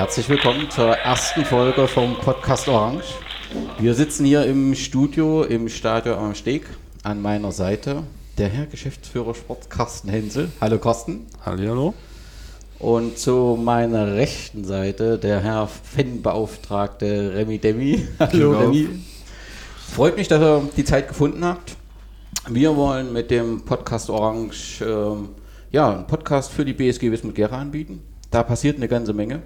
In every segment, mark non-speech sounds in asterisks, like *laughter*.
Herzlich willkommen zur ersten Folge vom Podcast Orange. Wir sitzen hier im Studio im Stadion am Steg. An meiner Seite der Herr Geschäftsführer Sport Carsten Hensel. Hallo Carsten. Hallo. Und zu meiner rechten Seite der Herr Fanbeauftragte Remy Demi. Hallo Genau. Remy. Freut mich, dass ihr die Zeit gefunden habt. Wir wollen mit dem Podcast Orange ähm, ja, einen Podcast für die BSG Wismut Gera anbieten. Da passiert eine ganze Menge.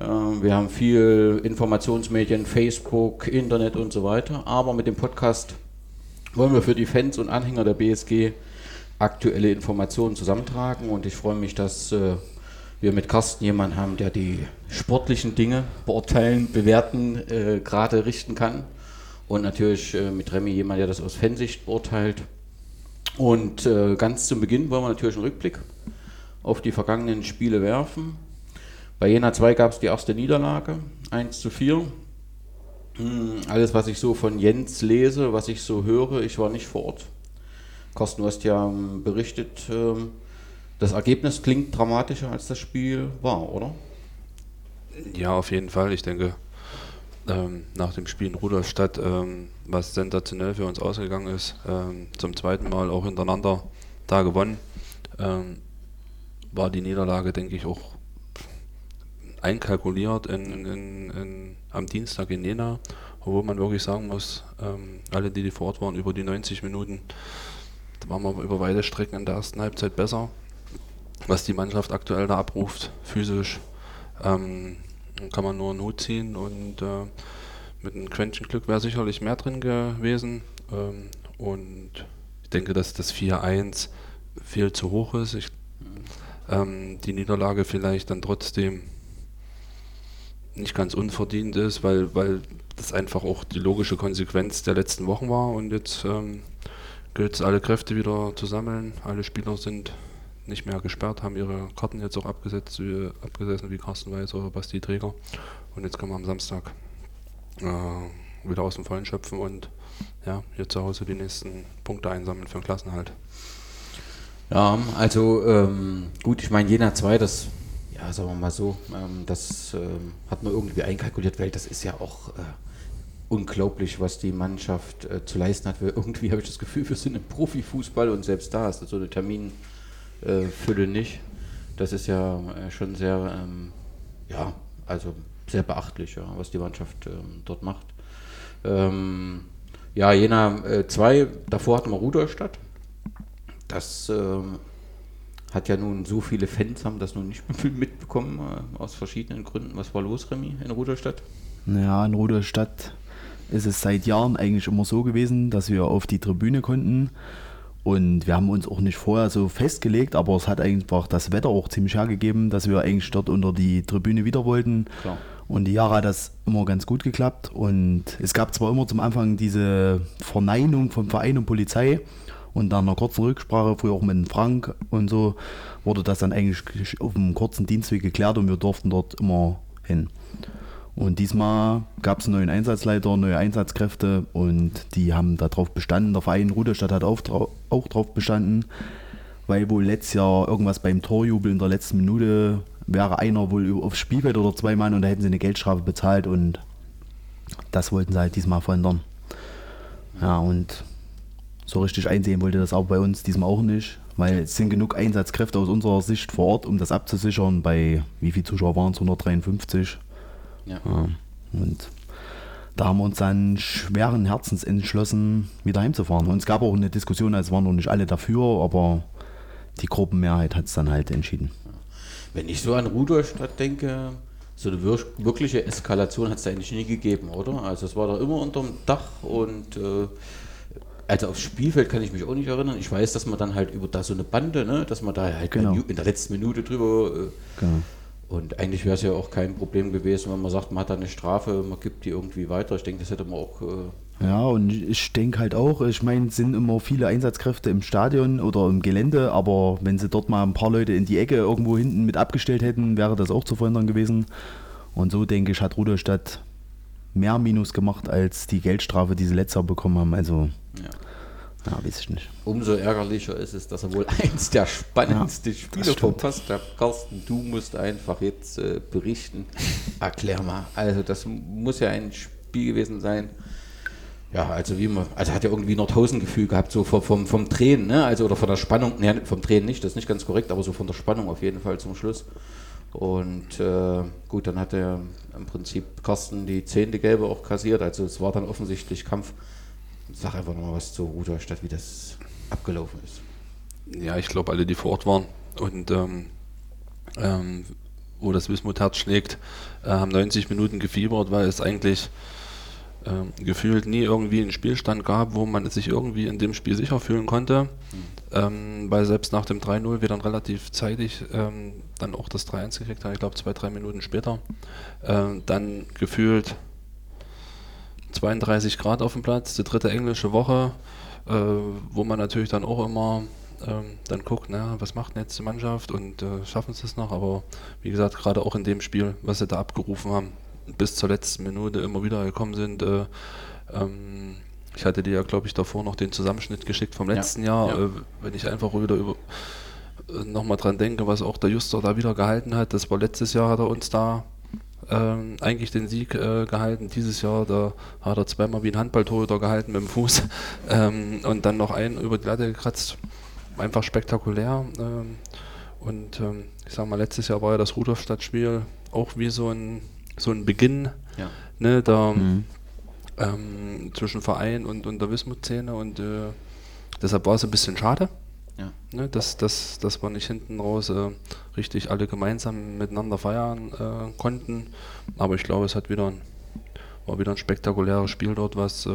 Ähm, wir haben viel Informationsmedien, Facebook, Internet und so weiter. Aber mit dem Podcast wollen wir für die Fans und Anhänger der BSG aktuelle Informationen zusammentragen. Und ich freue mich, dass äh, wir mit Carsten jemanden haben, der die sportlichen Dinge beurteilen, bewerten, äh, gerade richten kann. Und natürlich äh, mit Remy jemand, der das aus Fansicht beurteilt. Und äh, ganz zum Beginn wollen wir natürlich einen Rückblick auf die vergangenen Spiele werfen. Bei Jena 2 gab es die erste Niederlage, 1 zu 4. Hm, Alles, was ich so von Jens lese, was ich so höre, ich war nicht vor Ort. Carsten, du hast ja ähm, berichtet, ähm, das Ergebnis klingt dramatischer als das Spiel war, oder? Ja, auf jeden Fall. Ich denke, ähm, nach dem Spiel in Rudolstadt, was sensationell für uns ausgegangen ist, zum zweiten Mal auch hintereinander da gewonnen, war die Niederlage, denke ich, auch einkalkuliert in, in, in, am Dienstag in Jena, obwohl man wirklich sagen muss, ähm, alle, die, die vor Ort waren, über die 90 Minuten, da waren wir über weite Strecken in der ersten Halbzeit besser. Was die Mannschaft aktuell da abruft, physisch, ähm, kann man nur einen Hut ziehen und äh, mit einem Quäntchen Glück wäre sicherlich mehr drin gewesen. Ähm, und ich denke, dass das 4-1 viel zu hoch ist. Ich, ähm, die Niederlage vielleicht dann trotzdem nicht ganz unverdient ist, weil, weil das einfach auch die logische Konsequenz der letzten Wochen war und jetzt ähm, gilt es, alle Kräfte wieder zu sammeln. Alle Spieler sind nicht mehr gesperrt, haben ihre Karten jetzt auch abgesetzt, wie, abgesessen wie Carsten Weiß oder Basti Träger. Und jetzt können wir am Samstag äh, wieder aus dem Vollen schöpfen und ja, hier zu Hause die nächsten Punkte einsammeln für den Klassenhalt. Ja, also ähm, gut, ich meine, Jena 2, das, ja, sagen wir mal so, ähm, das ähm, hat man irgendwie einkalkuliert, weil das ist ja auch äh, unglaublich, was die Mannschaft äh, zu leisten hat. Weil *laughs* irgendwie habe ich das Gefühl, wir sind im Profifußball und selbst da ist so eine Terminfülle nicht. Das ist ja äh, schon sehr, ähm, ja, also sehr beachtlich, ja, was die Mannschaft ähm, dort macht. Ähm, ja, Jena 2, davor hatten wir Rudolstadt. Das ähm, hat ja nun so viele Fans, haben das nun nicht *laughs* mitbekommen, äh, aus verschiedenen Gründen. Was war los, Remy, in Rudolstadt? Ja, in Rudolstadt ist es seit Jahren eigentlich immer so gewesen, dass wir auf die Tribüne konnten. Und wir haben uns auch nicht vorher so festgelegt, aber es hat einfach das Wetter auch ziemlich hergegeben, dass wir eigentlich dort unter die Tribüne wieder wollten. Klar. Und die Jahre hat das immer ganz gut geklappt. Und es gab zwar immer zum Anfang diese Verneinung von Verein und Polizei. Und nach einer kurzen Rücksprache, früher auch mit dem Frank und so, wurde das dann eigentlich auf einem kurzen Dienstweg geklärt und wir durften dort immer hin. Und diesmal gab es einen neuen Einsatzleiter, neue Einsatzkräfte und die haben darauf bestanden. Der Verein Rudolstadt hat auch, darauf bestanden, weil wohl letztes Jahr irgendwas beim Torjubel in der letzten Minute wäre einer wohl aufs Spielfeld oder zwei Mann und da hätten sie eine Geldstrafe bezahlt und das wollten sie halt diesmal verhindern. Ja, und so richtig einsehen wollte das aber bei uns diesmal auch nicht, weil es sind genug Einsatzkräfte aus unserer Sicht vor Ort, um das abzusichern. Bei wie viele Zuschauer waren es? 153. Ja. Ja, und da haben wir uns dann schweren Herzens entschlossen, wieder heimzufahren. Und es gab auch eine Diskussion, es waren noch nicht alle dafür, aber die Gruppenmehrheit hat es dann halt entschieden. Wenn ich so an Rudolstadt denke, so eine wir wirkliche Eskalation hat es da eigentlich nie gegeben, oder? Also es war da immer unterm Dach und äh, also aufs Spielfeld kann ich mich auch nicht erinnern. Ich weiß, dass man dann halt über da so eine Bande, ne, dass man da halt Genau. in der letzten Minute drüber äh, Genau. und eigentlich wäre es ja auch kein Problem gewesen, wenn man sagt, man hat da eine Strafe, man gibt die irgendwie weiter. Ich denke, das hätte man auch äh, Ja, und ich denke halt auch, ich meine, es sind immer viele Einsatzkräfte im Stadion oder im Gelände, aber wenn sie dort mal ein paar Leute in die Ecke irgendwo hinten mit abgestellt hätten, wäre das auch zu verhindern gewesen. Und so denke ich, hat Rudolstadt mehr Minus gemacht als die Geldstrafe, die sie letztes Jahr bekommen haben. Also, ja. Ja, weiß ich nicht. Umso ärgerlicher ist es, dass er wohl *laughs* eins der spannendsten Ja, Spiele verpasst hat. Carsten, du musst einfach jetzt äh, berichten. Erklär mal. Also das muss ja ein Spiel gewesen sein. Ja, also wie man, also hat ja irgendwie Nordhausen-Gefühl gehabt, so vom, vom, vom Drehen, ne? Also oder von der Spannung, ne, vom Drehen nicht, das ist nicht ganz korrekt, aber so von der Spannung auf jeden Fall zum Schluss. Und äh, gut, dann hat er im Prinzip Carsten die zehnte Gelbe auch kassiert, also es war dann offensichtlich Kampf. Sag einfach nochmal was zu Rudolstadt, wie das abgelaufen ist. Ja, ich glaube, alle, die vor Ort waren und ähm, ähm, wo das Wismut-Herz schlägt, äh, haben 90 Minuten gefiebert, weil es eigentlich ähm, gefühlt nie irgendwie einen Spielstand gab, wo man sich irgendwie in dem Spiel sicher fühlen konnte. Ähm, weil selbst nach dem 3-0 wir dann relativ zeitig ähm, dann auch das 3-1 gekriegt haben, ich glaube zwei, drei Minuten später, ähm, dann gefühlt 32 Grad auf dem Platz, die dritte englische Woche, äh, wo man natürlich dann auch immer ähm, dann guckt, na, was macht denn jetzt die Mannschaft und äh, schaffen sie es noch, aber wie gesagt, gerade auch in dem Spiel, was sie da abgerufen haben, bis zur letzten Minute immer wieder gekommen sind. Äh, ähm, ich hatte dir ja, glaube ich, davor noch den Zusammenschnitt geschickt vom Ja, letzten Jahr, ja. Äh, wenn ich einfach wieder über nochmal dran denke, was auch der Juster da wieder gehalten hat. Das war letztes Jahr, hat er uns da ähm, eigentlich den Sieg äh, gehalten. Dieses Jahr da hat er zweimal wie ein Handballtorhüter gehalten mit dem Fuß *laughs* ähm, und dann noch einen über die Latte gekratzt. Einfach spektakulär. Ähm, und ähm, ich sag mal, letztes Jahr war ja das Rudolfstadt-Spiel auch wie so ein, so ein Beginn Ja. ne, da, Mhm. ähm, zwischen Verein und, und der Wismut-Szene und äh, deshalb war es ein bisschen schade. Ja. Ne, dass, dass, dass wir nicht hinten raus äh, richtig alle gemeinsam miteinander feiern äh, konnten. Aber ich glaube, es hat wieder ein, war wieder ein spektakuläres Spiel dort, was äh,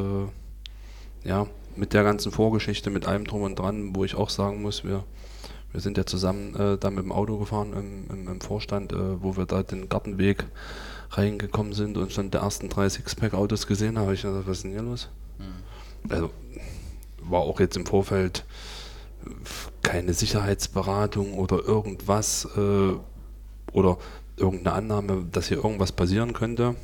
ja mit der ganzen Vorgeschichte, mit allem drum und dran, wo ich auch sagen muss, wir, wir sind ja zusammen äh, da mit dem Auto gefahren im, im, im Vorstand, äh, wo wir da den Gartenweg reingekommen sind und schon die ersten drei Sixpack-Autos gesehen habe. Ich dachte, was ist denn hier los? Also war auch jetzt im Vorfeld keine Sicherheitsberatung oder irgendwas äh, oder irgendeine Annahme, dass hier irgendwas passieren könnte.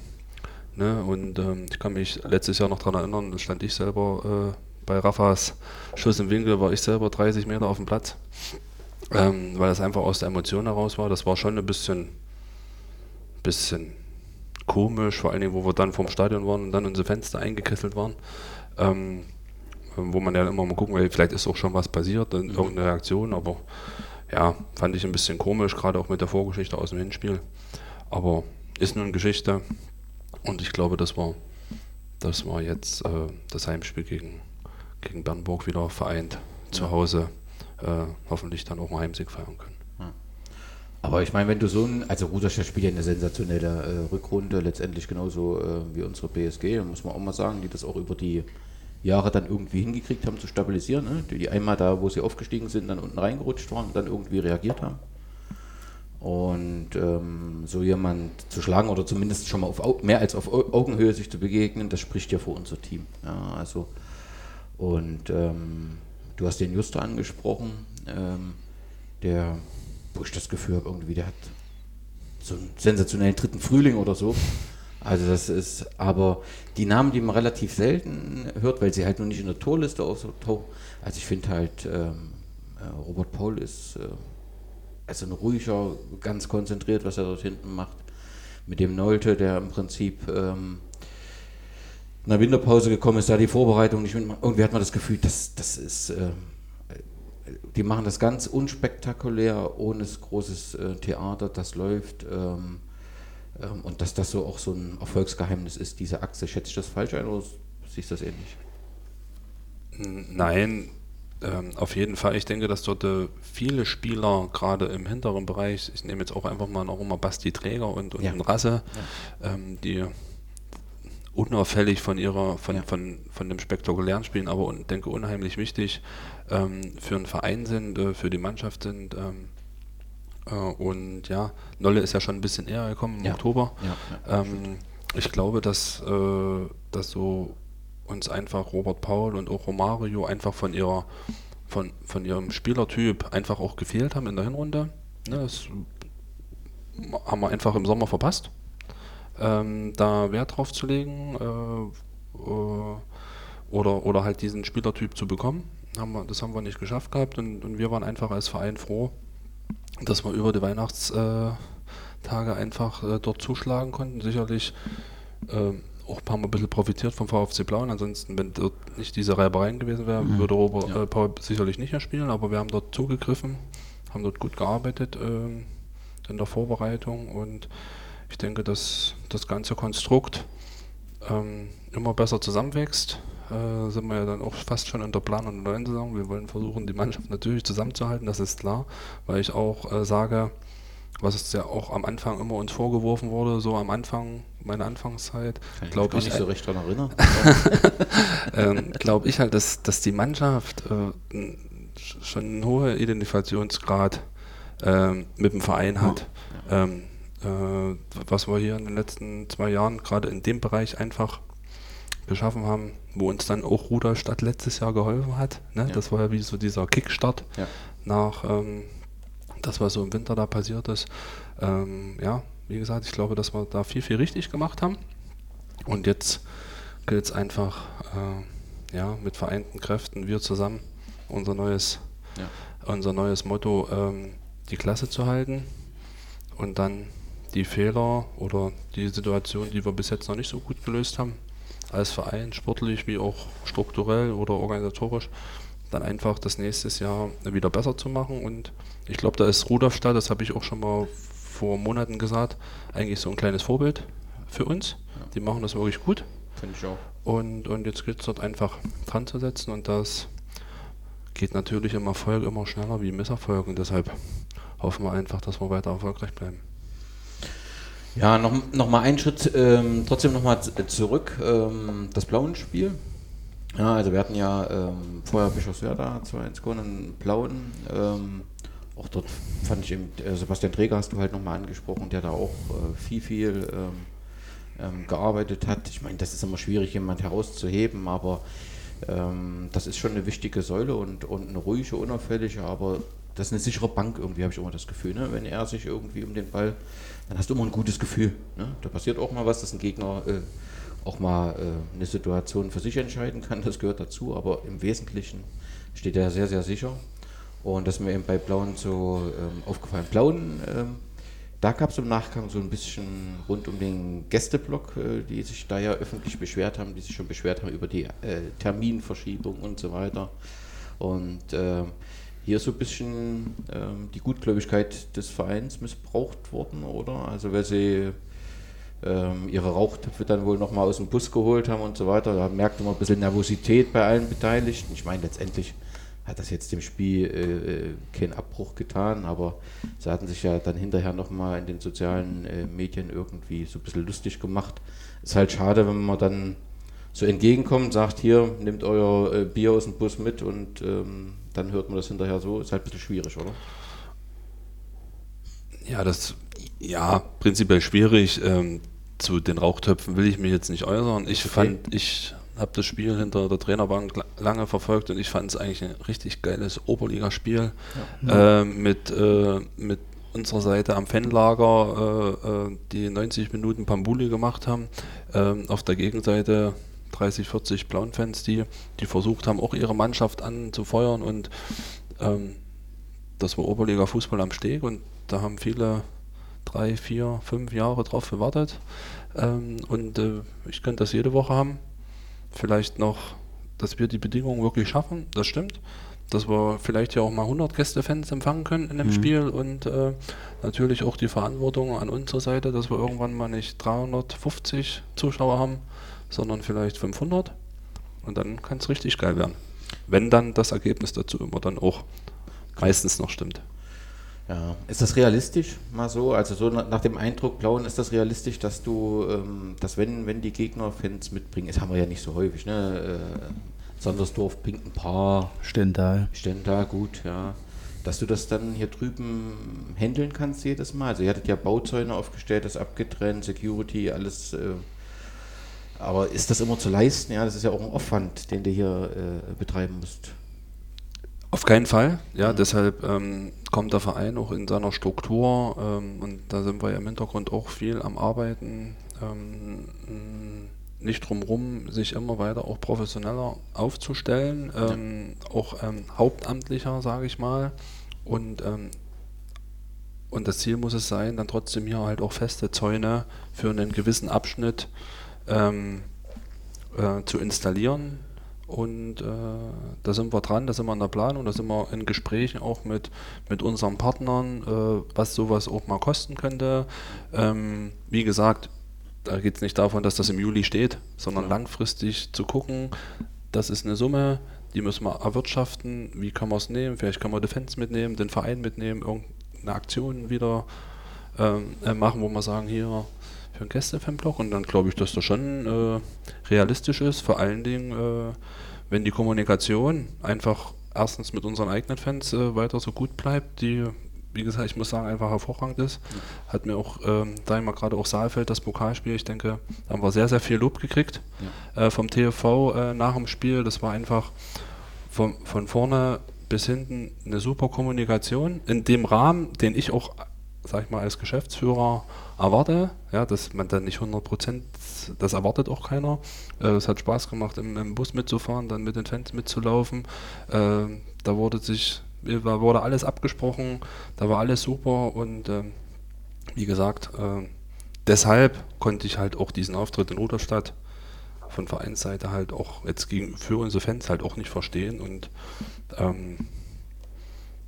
Ne? Und ähm, ich kann mich letztes Jahr noch daran erinnern, da stand ich selber äh, bei Raffas Schuss im Winkel, war ich selber 30 Meter auf dem Platz, ähm, weil das einfach aus der Emotion heraus war. Das war schon ein bisschen, bisschen komisch, vor allen Dingen, wo wir dann vorm Stadion waren und dann unsere Fenster eingekesselt waren. Ähm, wo man ja immer mal gucken will, vielleicht ist auch schon was passiert, dann irgendeine Reaktion, aber ja, fand ich ein bisschen komisch, gerade auch mit der Vorgeschichte aus dem Hinspiel. Aber ist nur eine Geschichte und ich glaube, dass wir, dass wir jetzt äh, das Heimspiel gegen, gegen Bernburg wieder vereint zu Hause äh, hoffentlich dann auch einen Heimsieg feiern können. Aber ich meine, wenn du so ein, also Rudolstadt spielt ja eine sensationelle äh, Rückrunde, letztendlich genauso äh, wie unsere BSG, muss man auch mal sagen, die das auch über die Jahre dann irgendwie hingekriegt haben zu stabilisieren. Ne? Die, die einmal da, wo sie aufgestiegen sind, dann unten reingerutscht waren und dann irgendwie reagiert haben. Und ähm, so jemand zu schlagen oder zumindest schon mal auf Au mehr als auf Au Augenhöhe sich zu begegnen, das spricht ja für unser Team. Ja, also und ähm, du hast den Juster angesprochen, ähm, der, wo ich das Gefühl habe, irgendwie, der hat so einen sensationellen dritten Frühling oder so. Also das ist, aber die Namen, die man relativ selten hört, weil sie halt noch nicht in der Torliste auftauchen. Also ich finde halt, ähm, äh, Robert Paul ist äh, also ein ruhiger, ganz konzentriert, was er dort hinten macht. Mit dem Nolte, der im Prinzip ähm, in der Winterpause gekommen ist, da die Vorbereitung nicht mitmacht. Irgendwie hat man das Gefühl, das, das ist, ähm, die machen das ganz unspektakulär, ohne großes äh, Theater, das läuft. Ähm, ähm, und dass das so auch so ein Erfolgsgeheimnis ist, diese Achse. Schätze ich das falsch ein oder siehst du das ähnlich? Nein, ähm, auf jeden Fall. Ich denke, dass dort äh, viele Spieler, gerade im hinteren Bereich, ich nehme jetzt auch einfach mal noch immer Basti Träger und, und Ja. Rasse, ähm, die unauffällig von ihrer, von, Ja. von, von dem spektakulären Spielen, aber und denke unheimlich wichtig ähm, für einen Verein sind, äh, für die Mannschaft sind. Ähm, äh, und ja, Nolle ist ja schon ein bisschen eher gekommen im Ja. Oktober. Ja, Ähm, ich glaube, dass, äh, dass so uns einfach Robert Paul und auch Romario einfach von ihrer von, von ihrem Spielertyp einfach auch gefehlt haben in der Hinrunde. Ne, das haben wir einfach im Sommer verpasst, ähm, da Wert drauf zu legen. Äh, äh, oder, oder halt diesen Spielertyp zu bekommen. Haben wir, das haben wir nicht geschafft gehabt und, und wir waren einfach als Verein froh, dass wir über die Weihnachtstage einfach äh, dort zuschlagen konnten. Sicherlich äh, auch haben wir ein bisschen profitiert vom VfC Blauen. Ansonsten, wenn dort nicht diese Reibereien gewesen wären, mhm. würde Robert ja. äh, Paul sicherlich nicht mehr spielen, aber wir haben dort zugegriffen, haben dort gut gearbeitet äh, in der Vorbereitung und ich denke, dass das ganze Konstrukt ähm, immer besser zusammenwächst. Äh, sind wir ja dann auch fast schon in der Plan- und neuen Saison. Wir wollen versuchen, die Mannschaft natürlich zusammenzuhalten, das ist klar, weil ich auch äh, sage, was es ja auch am Anfang immer uns vorgeworfen wurde, so am Anfang, meiner Anfangszeit, glaube ich. Nicht so recht daran erinnern. *laughs* ähm, glaube ich halt, dass, dass die Mannschaft äh, schon einen hohen Identifikationsgrad äh, mit dem Verein hat. Ja. Ähm, äh, was wir hier in den letzten zwei Jahren gerade in dem Bereich einfach geschaffen haben, wo uns dann auch Ruderstadt letztes Jahr geholfen hat. Ne? Ja. Das war ja wie so dieser Kickstart ja. nach ähm, das, was so im Winter da passiert ist. Ähm, ja, wie gesagt, ich glaube, dass wir da viel, viel richtig gemacht haben. Und jetzt gilt es einfach, äh, ja, mit vereinten Kräften, wir zusammen, unser neues, ja. unser neues Motto, ähm, die Klasse zu halten und dann die Fehler oder die Situation, die wir bis jetzt noch nicht so gut gelöst haben, als Verein, sportlich wie auch strukturell oder organisatorisch, dann einfach das nächste Jahr wieder besser zu machen. Und ich glaube, da ist Rudolfstadt, das habe ich auch schon mal vor Monaten gesagt, eigentlich so ein kleines Vorbild für uns. Ja. Die machen das wirklich gut. Finde ich auch. Und, und jetzt gilt es dort einfach dran zu setzen und das geht natürlich im Erfolg immer schneller wie im Misserfolg und deshalb hoffen wir einfach, dass wir weiter erfolgreich bleiben. Ja, noch, noch mal einen Schritt, ähm, trotzdem noch mal zurück, ähm, das Blauen-Spiel. Ja, also wir hatten ja ähm, vorher Bischofswerda 2-1 gewonnen, Blauen. Ähm, auch dort fand ich eben, äh, Sebastian Träger hast du halt nochmal angesprochen, der da auch äh, viel, viel ähm, ähm, gearbeitet hat. Ich meine, das ist immer schwierig, jemand herauszuheben, aber ähm, das ist schon eine wichtige Säule und, und eine ruhige, unauffällige, aber das ist eine sichere Bank irgendwie, habe ich immer das Gefühl. Ne? Wenn er sich irgendwie um den Ball, dann hast du immer ein gutes Gefühl. Ne? Da passiert auch mal was, dass ein Gegner äh, auch mal äh, eine Situation für sich entscheiden kann, das gehört dazu, aber im Wesentlichen steht er sehr, sehr sicher. Und das ist mir eben bei Blauen so ähm, aufgefallen. Blauen, ähm, da gab es im Nachgang so ein bisschen rund um den Gästeblock, äh, die sich da ja öffentlich beschwert haben, die sich schon beschwert haben über die äh, Terminverschiebung und so weiter. Und äh, hier so ein bisschen ähm, die Gutgläubigkeit des Vereins missbraucht worden, oder? Also weil sie ähm, ihre Rauchtöpfe dann wohl nochmal aus dem Bus geholt haben und so weiter. Da merkte man ein bisschen Nervosität bei allen Beteiligten. Ich meine, letztendlich hat das jetzt dem Spiel äh, keinen Abbruch getan, aber sie hatten sich ja dann hinterher nochmal in den sozialen äh, Medien irgendwie so ein bisschen lustig gemacht. Ist halt schade, wenn man dann so entgegenkommt, sagt hier, nehmt euer äh, Bier aus dem Bus mit und ähm, dann hört man das hinterher so. Ist halt ein bisschen schwierig, oder? Ja, das ja prinzipiell schwierig. Ähm, zu den Rauchtöpfen will ich mich jetzt nicht äußern. Ich okay. fand, ich habe das Spiel hinter der Trainerbank lange verfolgt und ich fand es eigentlich ein richtig geiles Oberligaspiel ja. äh, mit, äh, mit unserer Seite am Fanlager, äh, äh die 90 Minuten Pambuli gemacht haben. Ähm, auf der Gegenseite 30, 40 blauen Fans, die, die versucht haben, auch ihre Mannschaft anzufeuern und ähm, das war Oberliga Fußball am Steg und da haben viele drei, vier, fünf Jahre drauf gewartet. Ähm, und äh, ich könnte das jede Woche haben. Vielleicht noch, dass wir die Bedingungen wirklich schaffen, das stimmt. Dass wir vielleicht ja auch mal 100 Gästefans empfangen können in dem mhm. Spiel und äh, natürlich auch die Verantwortung an unserer Seite, dass wir irgendwann mal nicht 350 Zuschauer haben, sondern vielleicht 500. Und dann kann es richtig geil werden. Wenn dann das Ergebnis dazu immer dann auch meistens noch stimmt. Ja, ist das realistisch mal so? Also so nach dem Eindruck Blauen ist das realistisch, dass du, ähm, dass wenn, wenn die Gegner Fans mitbringen, das haben wir ja nicht so häufig, ne? Äh, Sandersdorf bringt ein paar. Stendal. Stendal, gut, ja. Dass du das dann hier drüben handeln kannst jedes Mal. Also ihr hattet ja Bauzäune aufgestellt, das abgetrennt, Security, alles. Äh, aber ist das immer zu leisten? Ja, das ist ja auch ein Aufwand, den du hier äh, betreiben musst. Auf keinen Fall, ja, mhm. deshalb ähm, kommt der Verein auch in seiner Struktur ähm, und da sind wir ja im Hintergrund auch viel am Arbeiten, ähm, nicht drumherum, sich immer weiter auch professioneller aufzustellen, ähm, auch ähm, hauptamtlicher, sage ich mal. Und, ähm, und das Ziel muss es sein, dann trotzdem hier halt auch feste Zäune für einen gewissen Abschnitt ähm, äh, zu installieren. Und äh, da sind wir dran, da sind wir in der Planung, da sind wir in Gesprächen auch mit, mit unseren Partnern, äh, was sowas auch mal kosten könnte. Ähm, wie gesagt, da geht es nicht davon, dass das im Juli steht, sondern langfristig zu gucken, das ist eine Summe, die müssen wir erwirtschaften, wie kann man es nehmen, vielleicht kann man Defense mitnehmen, den Verein mitnehmen, irgendeine Aktion wieder ähm, äh, machen, wo wir sagen, hier für einen Gäste-Fanblock und dann glaube ich, dass das schon äh, realistisch ist, vor allen Dingen, äh, wenn die Kommunikation einfach erstens mit unseren eigenen Fans äh, weiter so gut bleibt, die wie gesagt, ich muss sagen, einfach hervorragend ist. Hat mir auch, ähm, da immer gerade auch Saalfeld, das Pokalspiel, ich denke, da haben wir sehr, sehr viel Lob gekriegt ja. äh, vom TFV äh, nach dem Spiel. Das war einfach von, von vorne bis hinten eine super Kommunikation in dem Rahmen, den ich auch, sag ich mal, als Geschäftsführer erwarte. Ja, dass man dann nicht 100 Prozent, das erwartet auch keiner. Äh, es hat Spaß gemacht, im, im, Bus mitzufahren, dann mit den Fans mitzulaufen. Äh, da wurde sich da wurde alles abgesprochen, da war alles super und äh, wie gesagt, äh, deshalb konnte ich halt auch diesen Auftritt in Rudolstadt von Vereinsseite halt auch jetzt gegen, für unsere Fans halt auch nicht verstehen und ähm,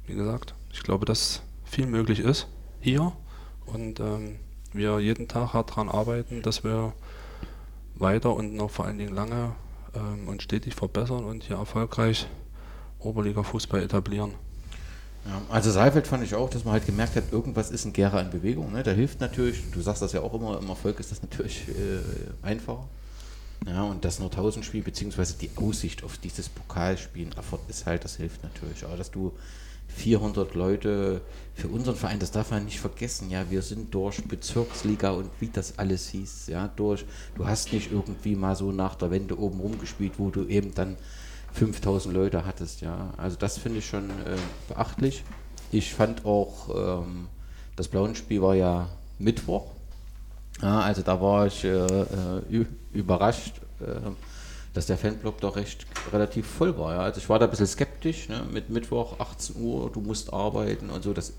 wie gesagt, ich glaube, dass viel möglich ist hier und ähm, wir jeden Tag hart daran arbeiten, dass wir weiter und noch vor allen Dingen lange ähm, und stetig verbessern und hier erfolgreich Oberliga-Fußball etablieren. Ja, also Seifeld fand ich auch, dass man halt gemerkt hat, irgendwas ist ein Gera in Bewegung. Ne? Da hilft natürlich, du sagst das ja auch immer, im Erfolg ist das natürlich äh, einfacher. Ja, und das Nordhausen-Spiel, beziehungsweise die Aussicht auf dieses Pokalspiel Erfurt ist halt, das hilft natürlich. Aber dass du 400 Leute für unseren Verein, das darf man nicht vergessen, ja, wir sind durch Bezirksliga und wie das alles hieß, ja, durch, du hast nicht irgendwie mal so nach der Wende oben rumgespielt, wo du eben dann 5000 Leute hattest, ja. Also das finde ich schon äh, beachtlich. Ich fand auch, ähm, das Blauenspiel war ja Mittwoch. Ja, also da war ich äh, äh überrascht, äh, dass der Fanblock doch recht relativ voll war. Ja. Also ich war da ein bisschen skeptisch, ne, mit Mittwoch 18 Uhr, du musst arbeiten und so. Das,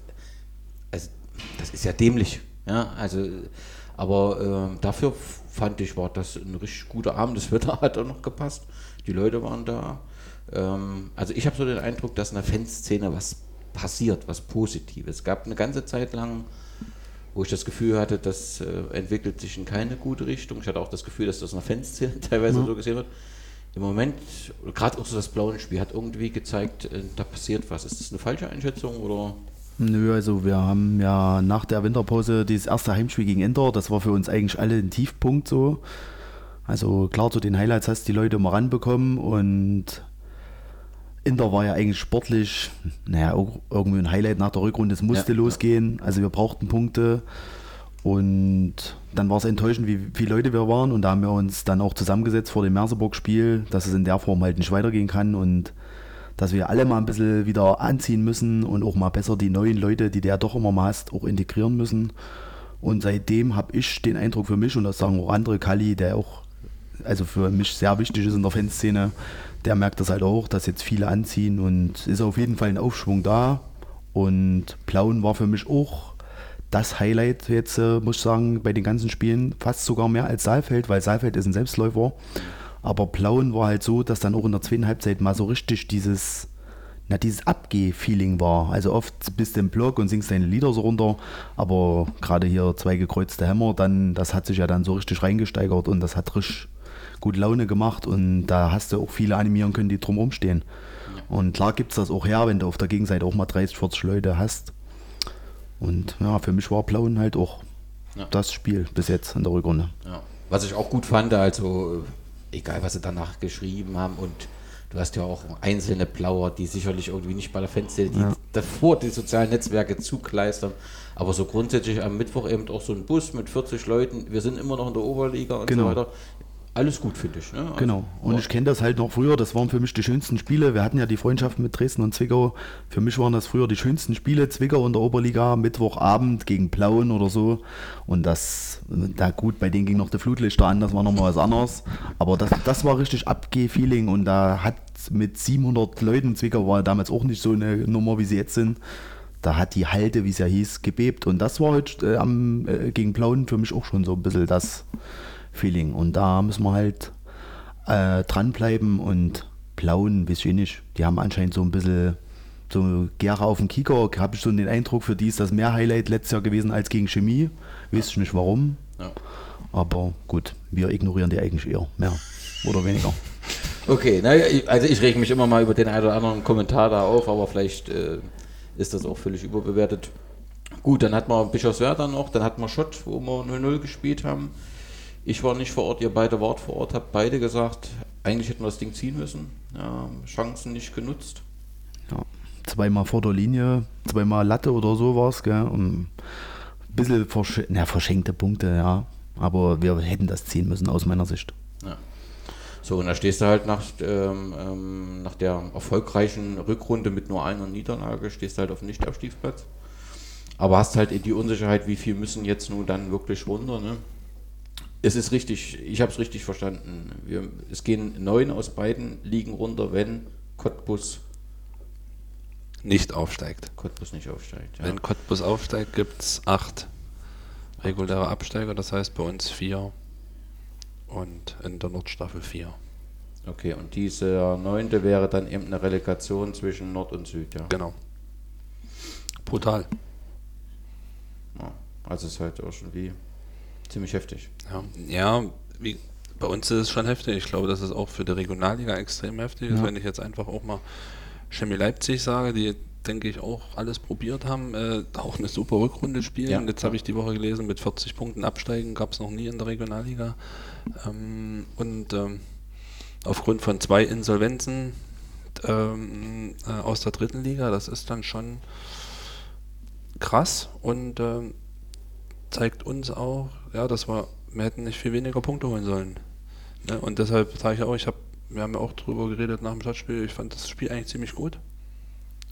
also, das ist ja dämlich. Ja, also, aber äh, dafür fand ich, war das ein richtig guter Abend. Das Wetter hat auch noch gepasst. Die Leute waren da. Ähm, also ich habe so den Eindruck, dass in der Fanszene was passiert, was Positives. Es gab eine ganze Zeit lang, wo ich das Gefühl hatte, das äh, entwickelt sich in keine gute Richtung. Ich hatte auch das Gefühl, dass das in der Fanszene teilweise mhm. so gesehen wird. Im Moment, gerade auch so das blaue Spiel, hat irgendwie gezeigt, äh, da passiert was. Ist das eine falsche Einschätzung oder? Nö, also wir haben ja nach der Winterpause dieses erste Heimspiel gegen Inter, das war für uns eigentlich alle ein Tiefpunkt so. Also klar, zu den Highlights hast du die Leute immer ranbekommen und Inter war ja eigentlich sportlich, naja, irgendwie ein Highlight nach der Rückrunde. Es musste ja, losgehen. Also wir brauchten Punkte. Und dann war es enttäuschend, wie viele Leute wir waren. Und da haben wir uns dann auch zusammengesetzt vor dem Merseburg-Spiel, dass es in der Form halt nicht weitergehen kann und dass wir alle mal ein bisschen wieder anziehen müssen und auch mal besser die neuen Leute, die der doch immer mal hast, auch integrieren müssen. Und seitdem habe ich den Eindruck für mich, und das sagen auch andere, Kali, der auch also für mich sehr wichtig ist in der Fanszene, der merkt das halt auch, dass jetzt viele anziehen und ist auf jeden Fall ein Aufschwung da. Und Plauen war für mich auch das Highlight jetzt, äh, muss ich sagen, bei den ganzen Spielen, fast sogar mehr als Saalfeld, weil Saalfeld ist ein Selbstläufer. Aber Plauen war halt so, dass dann auch in der zweiten Halbzeit mal so richtig dieses, na, dieses Abgeh-Feeling war. Also oft bist du im Block und singst deine Lieder so runter, aber gerade hier zwei gekreuzte Hämmer, dann, das hat sich ja dann so richtig reingesteigert und das hat richtig gut Laune gemacht und da hast du auch viele animieren können, die drumherum stehen. Und klar gibt es das auch her, wenn du auf der Gegenseite auch mal 30, 40 Leute hast. Und ja, für mich war Plauen halt auch ja. das Spiel bis jetzt in der Rückrunde. Ja. Was ich auch gut fand, also egal was sie danach geschrieben haben und du hast ja auch einzelne Blauer, die sicherlich irgendwie nicht bei der Fanszene, die ja. davor die sozialen Netzwerke zugleistern, aber so grundsätzlich am Mittwoch eben auch so ein Bus mit 40 Leuten, wir sind immer noch in der Oberliga und genau. so weiter alles gut, finde ich. Ne? Also, Genau. Und ich kenne das halt noch früher, das waren für mich die schönsten Spiele. Wir hatten ja die Freundschaft mit Dresden und Zwickau. Für mich waren das früher die schönsten Spiele. Zwickau in der Oberliga, Mittwochabend gegen Plauen oder so. Und das, da gut, bei denen ging noch der Flutlichter an, das war nochmal was anderes. Aber das, das war richtig Abgeh-Feeling und da hat mit 700 Leuten, Zwickau war damals auch nicht so eine Nummer, wie sie jetzt sind. Da hat die Halde, wie es ja hieß, gebebt. Und das war heute äh, am, äh, gegen Plauen für mich auch schon so ein bisschen das Feeling. Und da müssen wir halt äh, dranbleiben und Plauen, weiß ich nicht. Die haben anscheinend so ein bisschen so Gera auf dem Kicker. Habe ich so den Eindruck, für die ist das mehr Highlight letztes Jahr gewesen als gegen Chemie. Weiß ich nicht warum. Ja. Aber gut, wir ignorieren die eigentlich eher. Mehr oder weniger. *laughs* Okay, na, ich- also ich rege mich immer mal über den einen oder anderen Kommentar da auf, aber vielleicht äh, ist das auch völlig überbewertet. Gut, dann hat man Bischofswerda noch, dann hat man Schott, wo wir 0-0 gespielt haben. Ich war nicht vor Ort, ihr beide wart vor Ort, habt beide gesagt, eigentlich hätten wir das Ding ziehen müssen. Ja, Chancen nicht genutzt. Ja. Zweimal vor der Linie, zweimal Latte oder so war es. Ein bisschen versch na, verschenkte Punkte, ja. Aber wir hätten das ziehen müssen aus meiner Sicht. Ja. So, und da stehst du halt nach, ähm, ähm, nach der erfolgreichen Rückrunde mit nur einer Niederlage, stehst du halt auf dem Nicht-Abstiegsplatz. Aber hast halt die Unsicherheit, wie viel müssen jetzt nun dann wirklich runter. Ne? Es ist richtig, ich habe es richtig verstanden. Wir, es gehen neun aus beiden Ligen runter, wenn Cottbus, Nicht aufsteigt. Cottbus nicht aufsteigt. Ja. Wenn Cottbus aufsteigt, gibt es acht reguläre Absteiger, das heißt bei uns vier und in der Nordstaffel vier. Okay, und dieser neunte wäre dann eben eine Relegation zwischen Nord und Süd. Ja. Genau. Brutal. Ja. Also es ist halt auch schon wie ziemlich heftig. Ja, ja wie, bei uns ist es schon heftig. Ich glaube, dass es auch für die Regionalliga extrem heftig ist, Ja. wenn ich jetzt einfach auch mal Chemie Leipzig sage, die denke ich auch alles probiert haben, äh, auch eine super Rückrunde spielen. Ja. Jetzt habe ich die Woche gelesen, mit 40 Punkten absteigen gab es noch nie in der Regionalliga. Ähm, und ähm, aufgrund von zwei Insolvenzen ähm, äh, aus der dritten Liga, das ist dann schon krass und ähm, zeigt uns auch, ja, dass wir, wir hätten nicht viel weniger Punkte holen sollen. Ne? Und deshalb sage ich auch, ich habe, wir haben ja auch drüber geredet nach dem Schottspiel, ich fand das Spiel eigentlich ziemlich gut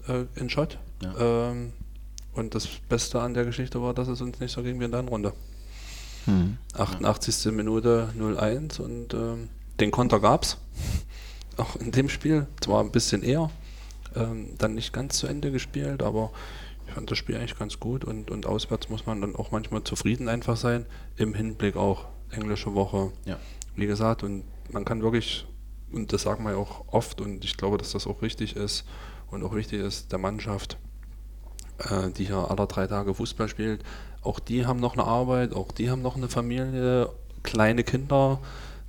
äh, in Schott. Ja. Ähm, und das Beste an der Geschichte war, dass es uns nicht so ging wie in der Runde. Hm. 88. Minute 0-1 und ähm, den Konter gab's *laughs* auch in dem Spiel. Zwar ein bisschen eher, ähm, dann nicht ganz zu Ende gespielt, aber fand das Spiel eigentlich ganz gut und, und auswärts muss man dann auch manchmal zufrieden einfach sein, im Hinblick auch englische Woche. Ja. Wie gesagt, und man kann wirklich, und das sagen wir ja auch oft, und ich glaube, dass das auch richtig ist und auch wichtig ist, der Mannschaft, äh, die hier alle drei Tage Fußball spielt, auch die haben noch eine Arbeit, auch die haben noch eine Familie, kleine Kinder,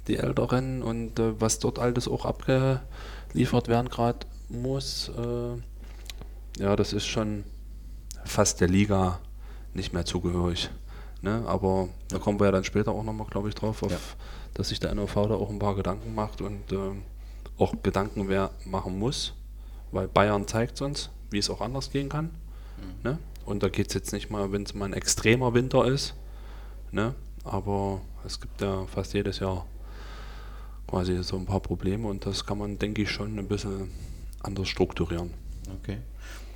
die Älteren und äh, was dort alles auch abgeliefert werden gerade muss, äh, ja, das ist schon fast der Liga nicht mehr zugehörig. Ne? Aber da kommen wir ja dann später auch nochmal, glaube ich, drauf, auf, Ja. dass sich der NOV da auch ein paar Gedanken macht und ähm, auch Gedanken wer machen muss, weil Bayern zeigt uns, wie es auch anders gehen kann. Ne? Und da geht es jetzt nicht mal, wenn es mal ein extremer Winter ist, ne? aber es gibt ja fast jedes Jahr quasi so ein paar Probleme und das kann man, denke ich, schon ein bisschen anders strukturieren. Okay.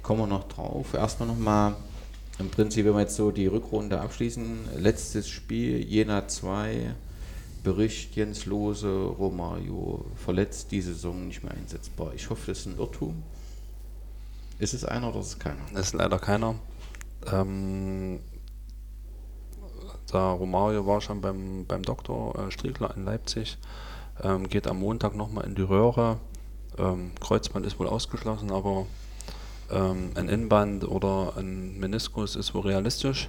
Kommen wir noch drauf. Erstmal nochmal, im Prinzip, wenn wir jetzt so die Rückrunde abschließen, letztes Spiel, Jena 2, Bericht Jens Lose, Romario, verletzt, die Saison nicht mehr einsetzbar. Ich hoffe, das ist ein Irrtum. Ist es einer oder ist es keiner? Das ist leider keiner. Ähm, der Romario war schon beim, beim Doktor äh, Striegler in Leipzig, ähm, geht am Montag nochmal in die Röhre. Ähm, Kreuzband ist wohl ausgeschlossen, aber ähm, ein Innenband oder ein Meniskus ist wohl realistisch.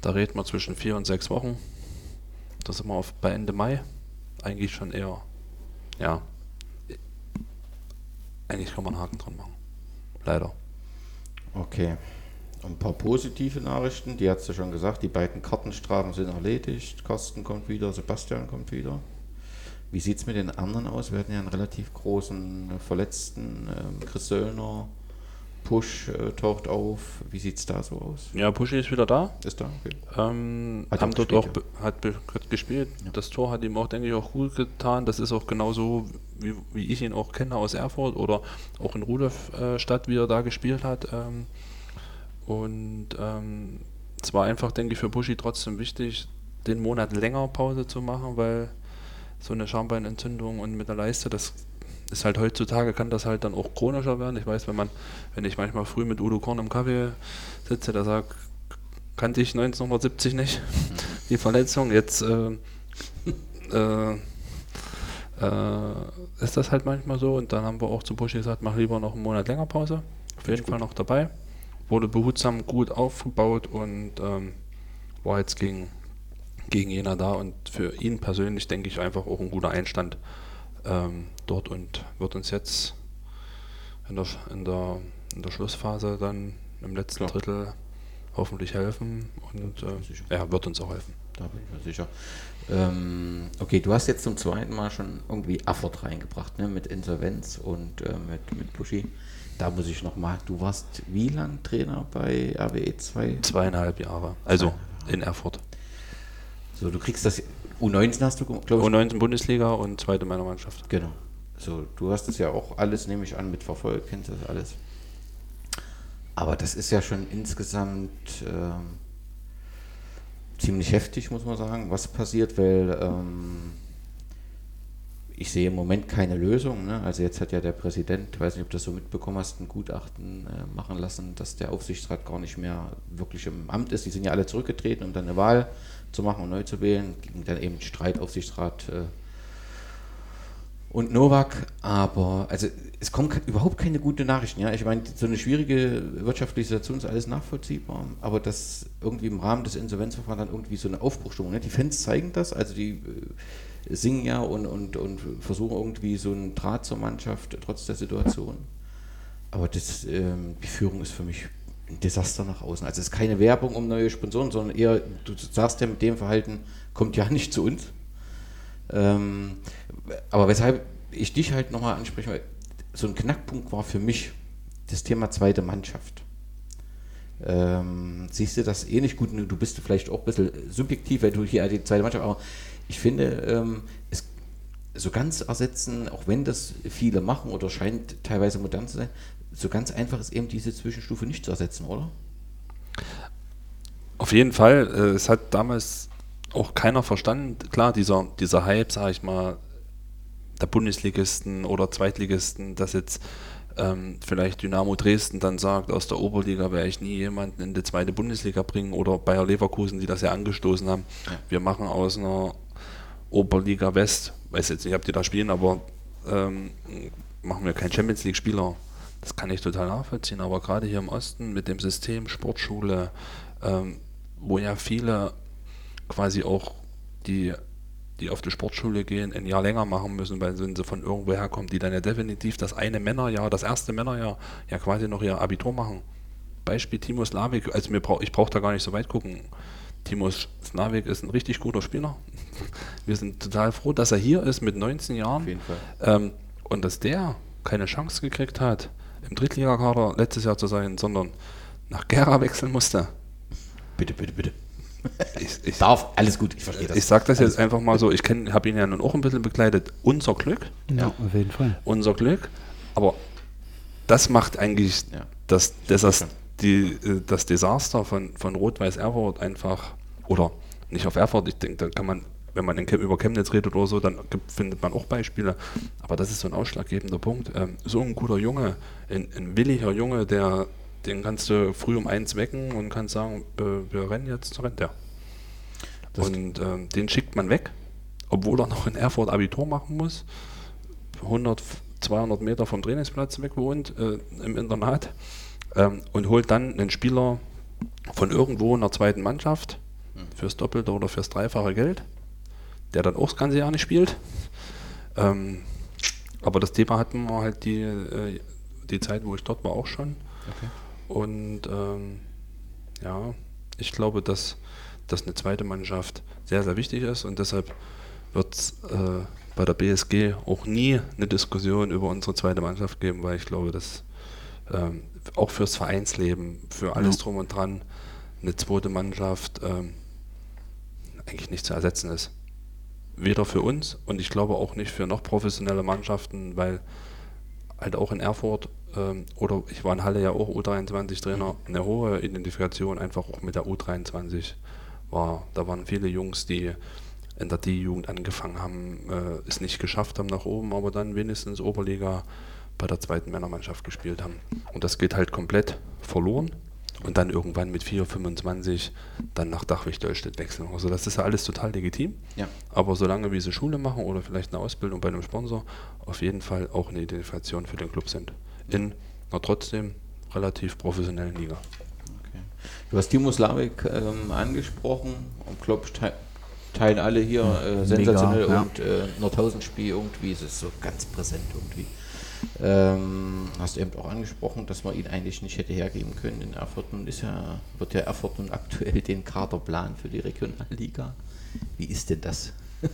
Da reden wir zwischen vier und sechs Wochen. Da sind wir auf, bei Ende Mai. Eigentlich schon eher, ja. Eigentlich kann man einen Haken dran machen. Leider. Okay. Ein paar positive Nachrichten, die hat du schon gesagt, die beiden Kartenstrafen sind erledigt. Carsten kommt wieder, Sebastian kommt wieder. Wie sieht es mit den anderen aus? Wir hatten ja einen relativ großen Verletzten, ähm, Chris Söllner, Push äh, taucht auf. Wie sieht es da so aus? Ja, Puschi ist wieder da. Ist da? Okay. Ähm, Hat haben auch dort gespielt, auch be- hat, hat gespielt. Das Tor hat ihm auch, denke ich, auch gut getan. Das ist auch genauso, wie, wie ich ihn auch kenne aus Erfurt oder auch in Rudolfstadt, wie er da gespielt hat. Ähm, und ähm, es war einfach, denke ich, für Buschi trotzdem wichtig, den Monat länger Pause zu machen, weil so eine Schambeinentzündung und mit der Leiste, das ist halt heutzutage, kann das halt dann auch chronischer werden. Ich weiß, wenn man, wenn ich manchmal früh mit Udo Korn im Kaffee sitze, der sagt, kannte ich 1970 nicht, *laughs* die Verletzung. Jetzt äh, äh, äh, ist das halt manchmal so und dann haben wir auch zu Buschi gesagt, mach lieber noch einen Monat länger Pause. Auf jeden Fall noch dabei. Wurde behutsam gut aufgebaut und ähm, war jetzt gegen, gegen Jena da und für ihn persönlich denke ich einfach auch ein guter Einstand ähm, dort und wird uns jetzt in der, in der, in der Schlussphase dann im letzten Klar. Drittel hoffentlich helfen und äh, er wird uns auch helfen. Da bin ich mir sicher. Ähm, okay, du hast jetzt zum zweiten Mal schon irgendwie Afford reingebracht, ne? mit Insolvenz und äh, mit, mit Puschi. Da muss ich nochmal, du warst wie lang Trainer bei RWE 2? Zweieinhalb Jahre, also in Erfurt. So, du kriegst das, U19 hast du, glaube ich, U19 Bundesliga und zweite meiner Mannschaft. Genau. So, du hast es ja auch alles, nehme ich an, mit verfolgt, kennst das alles. Aber das ist ja schon insgesamt ähm, ziemlich heftig, muss man sagen, was passiert, weil ähm, ich sehe im Moment keine Lösung. Ne? Also jetzt hat ja der Präsident, weiß nicht, ob du das so mitbekommen hast, ein Gutachten äh, machen lassen, dass der Aufsichtsrat gar nicht mehr wirklich im Amt ist. Die sind ja alle zurückgetreten, um dann eine Wahl zu machen und neu zu wählen. Ging dann eben Streit Aufsichtsrat äh, und Novak, aber also es kommen überhaupt keine guten Nachrichten. Ja, ich meine, so eine schwierige wirtschaftliche Situation ist alles nachvollziehbar, aber dass irgendwie im Rahmen des Insolvenzverfahrens dann irgendwie so eine Aufbruchstimmung. Ne? Die Fans zeigen das, also die äh, singen ja und, und, und versuchen irgendwie so einen Draht zur Mannschaft trotz der Situation. Aber das, ähm, die Führung ist für mich ein Desaster nach außen. Also es ist keine Werbung um neue Sponsoren, sondern eher, du sagst ja mit dem Verhalten, kommt ja *laughs* nicht zu uns. Ähm, aber weshalb ich dich halt nochmal anspreche, weil so ein Knackpunkt war für mich das Thema zweite Mannschaft. Ähm, siehst du das ähnlich gut? Du bist vielleicht auch ein bisschen subjektiv, weil du hier die zweite Mannschaft, aber ich finde, ähm, es so ganz ersetzen, auch wenn das viele machen oder scheint teilweise modern zu sein, so ganz einfach ist eben diese Zwischenstufe nicht zu ersetzen, oder? Auf jeden Fall, äh, es hat damals auch keiner verstanden. Klar, dieser, dieser Hype, sage ich mal, der Bundesligisten oder Zweitligisten, dass jetzt ähm, vielleicht Dynamo Dresden dann sagt, aus der Oberliga werde ich nie jemanden in die zweite Bundesliga bringen oder Bayer Leverkusen, die das ja angestoßen haben. Ja. Wir machen aus einer Oberliga West, weiß jetzt nicht, ob die da spielen, aber ähm, machen wir keinen Champions League-Spieler. Das kann ich total nachvollziehen, aber gerade hier im Osten mit dem System Sportschule, ähm, wo ja viele quasi auch die, die auf die Sportschule gehen, ein Jahr länger machen müssen, weil wenn sie von irgendwo herkommen, die dann ja definitiv das eine Männerjahr, das erste Männerjahr, ja quasi noch ihr Abitur machen. Beispiel Timo Slavik, also mir brauch, ich brauche da gar nicht so weit gucken. Timo Slavik ist ein richtig guter Spieler. *laughs* Wir sind total froh, dass er hier ist mit 19 Jahren. Ähm, und dass der keine Chance gekriegt hat, im Drittligakader letztes Jahr zu sein, sondern nach Gera wechseln musste. Bitte, bitte, bitte. *laughs* Ich, ich, Darf, alles gut, ich verstehe das. ich sage das jetzt einfach mal so, ich habe ihn ja nun auch ein bisschen begleitet. Unser Glück, Ja, auf jeden Fall. unser Glück, aber das macht eigentlich Ja. das, das, das, die, äh, das Desaster von, von Rot-Weiß Erfurt einfach, oder nicht auf Erfurt, ich denke, da kann man, wenn man Chem- über Chemnitz redet oder so, dann findet man auch Beispiele, aber das ist so ein ausschlaggebender Punkt. Ähm, so ein guter Junge, ein, ein williger Junge, der, den kannst du früh um eins wecken und kannst sagen, äh, wir rennen jetzt, rennt der. Das- und ähm, den schickt man weg, obwohl er noch in Erfurt Abitur machen muss. 100, 200 Meter vom Trainingsplatz weg wohnt, äh, im Internat, ähm, und holt dann einen Spieler von irgendwo in der zweiten Mannschaft fürs Doppelte oder fürs Dreifache Geld, der dann auch das ganze Jahr nicht spielt. Ähm, aber das Thema hatten wir halt die, äh, die Zeit, wo ich dort war, auch schon. Und ähm, ja, ich glaube, dass, dass eine zweite Mannschaft sehr, sehr wichtig ist und deshalb wird es äh, bei der BSG auch nie eine Diskussion über unsere zweite Mannschaft geben, weil ich glaube, dass ähm, auch fürs Vereinsleben, für alles drum und dran, eine zweite Mannschaft ähm, eigentlich nicht zu ersetzen ist. Weder für uns und ich glaube auch nicht für noch professionelle Mannschaften, weil halt auch in Erfurt ähm, oder ich war in Halle ja auch U23-Trainer, eine hohe Identifikation einfach auch mit der U23 war. Da waren viele Jungs, die in der D-Jugend angefangen haben, äh, es nicht geschafft haben nach oben, aber dann wenigstens Oberliga bei der zweiten Männermannschaft gespielt haben. Und das geht halt komplett verloren und dann irgendwann mit 4, 25 dann nach Dachwig-Döllstedt wechseln. Also das ist ja alles total legitim. Ja. Aber solange wir sie Schule machen oder vielleicht eine Ausbildung bei einem Sponsor, auf jeden Fall auch eine Identifikation für den Club sind. In einer trotzdem relativ professionellen Liga. Okay. Du hast Timo Slavik ähm, angesprochen und Klopp teilen alle hier äh, sensationell Mega, ja. und äh, Nordhausen-Spiel irgendwie ist es so ganz präsent irgendwie. Ähm, hast du eben auch angesprochen, dass man ihn eigentlich nicht hätte hergeben können in Erfurt. Nun ist ja, wird ja Erfurt nun aktuell *laughs* den Kaderplan für die Regionalliga. Wie ist denn das? *laughs*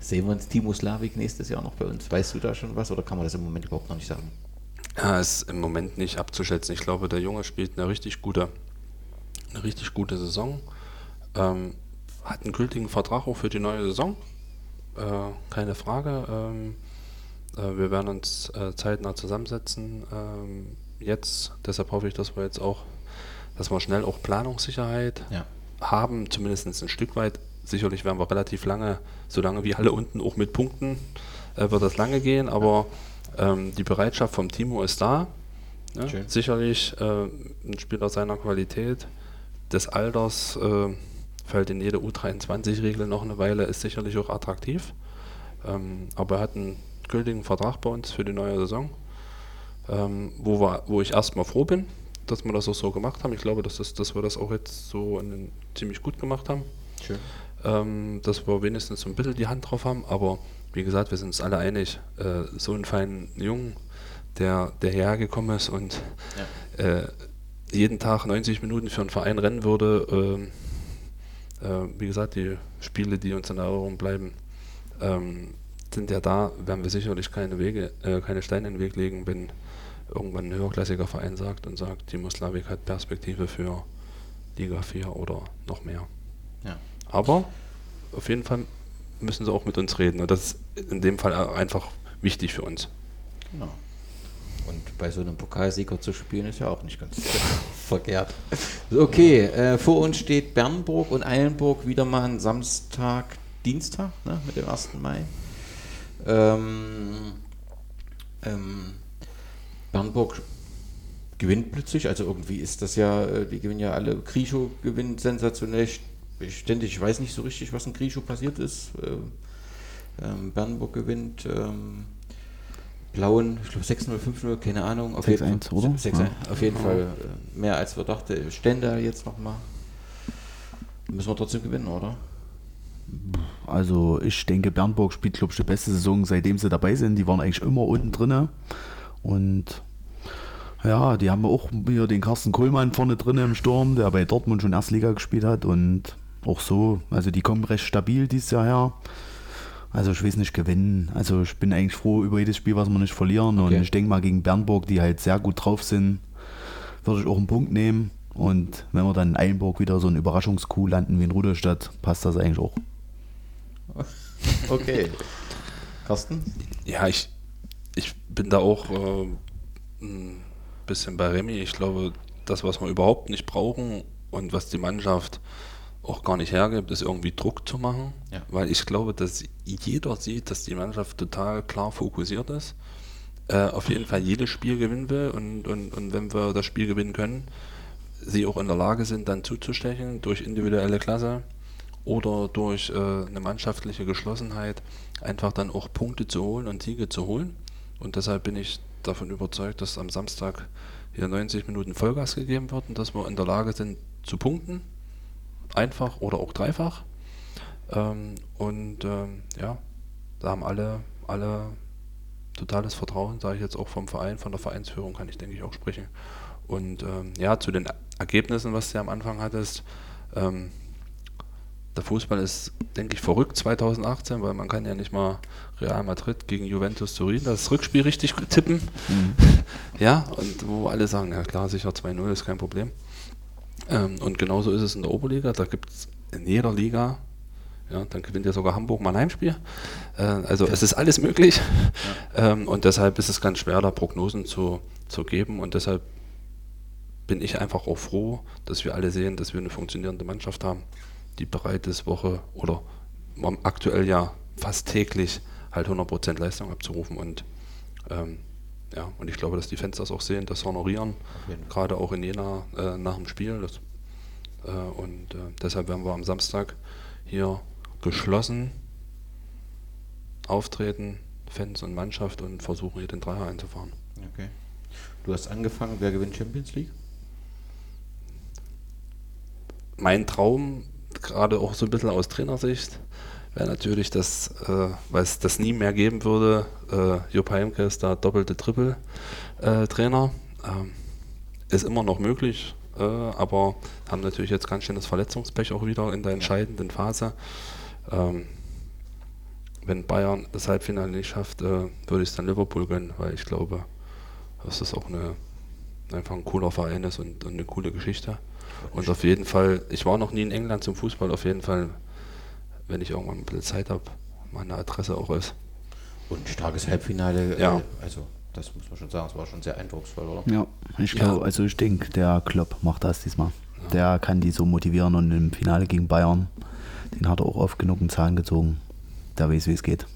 Sehen wir uns Timo Slavik nächstes Jahr noch bei uns? Weißt du da schon was oder kann man das im Moment überhaupt noch nicht sagen? Ja, ist im Moment nicht abzuschätzen. Ich glaube, der Junge spielt eine richtig gute, eine richtig gute Saison. Ähm, hat einen gültigen Vertrag auch für die neue Saison. Äh, keine Frage. Ähm, äh, wir werden uns äh, zeitnah zusammensetzen. Ähm, jetzt, deshalb hoffe ich, dass wir jetzt auch, dass wir schnell auch Planungssicherheit Ja. haben, zumindest ein Stück weit. Sicherlich werden wir relativ lange, solange wie alle unten auch mit Punkten, äh, wird das lange gehen, aber ähm, die Bereitschaft vom Timo ist da. Ne? Sicherlich äh, ein Spieler seiner Qualität, des Alters, äh, fällt in jede U23-Regel noch eine Weile, ist sicherlich auch attraktiv. Ähm, aber er hat einen gültigen Vertrag bei uns für die neue Saison, ähm, wo, wir, wo ich erstmal froh bin, dass wir das auch so gemacht haben. Ich glaube, dass, das, dass wir das auch jetzt so in ziemlich gut gemacht haben Schön. ähm, dass wir wenigstens so ein bisschen die Hand drauf haben. Aber wie gesagt, wir sind uns alle einig, äh, so einen feinen Jungen, der, der hierher gekommen ist und äh, jeden Tag 90 Minuten für einen Verein rennen würde, ähm, äh, wie gesagt, die Spiele, die uns in Erinnerung bleiben, ähm, sind ja da, werden wir sicherlich keine Wege, äh, keine Steine in den Weg legen, wenn irgendwann ein höherklassiger Verein sagt und sagt, Timo Slavik hat Perspektive für Liga 4 oder noch mehr. Ja. Aber auf jeden Fall müssen sie auch mit uns reden. Und das ist in dem Fall einfach wichtig für uns. Genau. Und bei so einem Pokalsieger zu spielen ist ja auch nicht ganz *laughs* verkehrt. Okay, äh, vor uns steht Bernburg und Eilenburg wieder mal ein Samstag, Dienstag, ne, mit dem 1. Mai. Ähm, ähm, Bernburg gewinnt plötzlich, also irgendwie ist das ja, äh, die gewinnen ja alle. Grischow gewinnt sensationell ständig, ich weiß nicht so richtig, was in Grischow passiert ist. Ähm, ähm, Bernburg gewinnt. Ähm, Blauen, ich glaube 6-0, 5-0, keine Ahnung. Auf 6-1, jeden Fall, oder? 6-1, Ja. auf jeden Fall äh, mehr als wir dachten. Stender jetzt nochmal. Müssen wir trotzdem gewinnen, oder? Also ich denke, Bernburg spielt, glaube ich, die beste Saison, seitdem sie dabei sind. Die waren eigentlich immer unten drinne. Und ja, die haben auch hier den Carsten Kohlmann vorne drin im Sturm, der bei Dortmund schon Erstliga gespielt hat. Und auch so, also die kommen recht stabil dieses Jahr her. Also ich weiß nicht gewinnen. Also ich bin eigentlich froh über jedes Spiel, was wir nicht verlieren. Okay. Und ich denke mal gegen Bernburg, die halt sehr gut drauf sind, würde ich auch einen Punkt nehmen. Und wenn wir dann in Eilenburg wieder so einen Überraschungskuh landen wie in Rudolstadt, passt das eigentlich auch. *laughs* Okay. Carsten? Ja, ich, ich bin da auch äh, ein bisschen bei Remy. Ich glaube, das, was wir überhaupt nicht brauchen und was die Mannschaft auch gar nicht hergibt, ist irgendwie Druck zu machen. Ja. Weil ich glaube, dass jeder sieht, dass die Mannschaft total klar fokussiert ist. Äh, auf jeden Fall jedes Spiel gewinnen will und, und, und wenn wir das Spiel gewinnen können, sie auch in der Lage sind, dann zuzustechen durch individuelle Klasse oder durch äh, eine mannschaftliche Geschlossenheit einfach dann auch Punkte zu holen und Siege zu holen. Und deshalb bin ich davon überzeugt, dass am Samstag hier 90 Minuten Vollgas gegeben wird und dass wir in der Lage sind zu punkten. Einfach oder auch dreifach. Ähm, und ähm, ja, da haben alle, alle totales Vertrauen, sage ich jetzt auch vom Verein, von der Vereinsführung kann ich denke ich auch sprechen. Und ähm, ja, zu den Ergebnissen, was du am Anfang hattest, ähm, der Fußball ist, denke ich, verrückt 2018, weil man kann ja nicht mal Real Madrid gegen Juventus Turin das Rückspiel richtig tippen. Mhm. *laughs* Ja, und wo alle sagen, ja klar, sicher 2-0 ist kein Problem. Ähm, und genauso ist es in der Oberliga. Da gibt es in jeder Liga, ja, dann gewinnt ja sogar Hamburg mal ein Heimspiel. Äh, also es ist alles möglich. Ja. *laughs* Ähm, und deshalb ist es ganz schwer, da Prognosen zu, zu geben. Und deshalb bin ich einfach auch froh, dass wir alle sehen, dass wir eine funktionierende Mannschaft haben, die bereit ist, Woche oder aktuell ja fast täglich halt 100% Leistung abzurufen. Und ähm, ja, und ich glaube, dass die Fans das auch sehen, das honorieren, gerade auch in Jena äh, nach dem Spiel. Das, äh, und äh, deshalb werden wir am Samstag hier geschlossen auftreten, Fans und Mannschaft und versuchen hier den Dreier einzufahren. Okay. Du hast angefangen, wer gewinnt Champions League? Mein Traum, gerade auch so ein bisschen aus Trainersicht, wäre natürlich, dass, äh, weil es das nie mehr geben würde, äh, Jupp Heimke ist da doppelte Triple-Trainer. Äh, ähm, ist immer noch möglich, äh, aber haben natürlich jetzt ganz schön das Verletzungspech auch wieder in der entscheidenden Phase. Ähm, wenn Bayern das Halbfinale nicht schafft, äh, würde ich es dann Liverpool gönnen, weil ich glaube, dass das auch eine, einfach ein cooler Verein ist und, und eine coole Geschichte. Und auf jeden Fall, ich war noch nie in England zum Fußball, auf jeden Fall wenn ich irgendwann ein bisschen Zeit habe, meine Adresse auch ist. Und ein starkes Halbfinale, ja. Äh, also das muss man schon sagen, es war schon sehr eindrucksvoll, oder? Ja, ich glaube, ja. also ich denke, der Klopp macht das diesmal. Ja. Der kann die so motivieren und im Finale gegen Bayern, den hat er auch oft genug einen Zahn gezogen. Der weiß, wie es geht.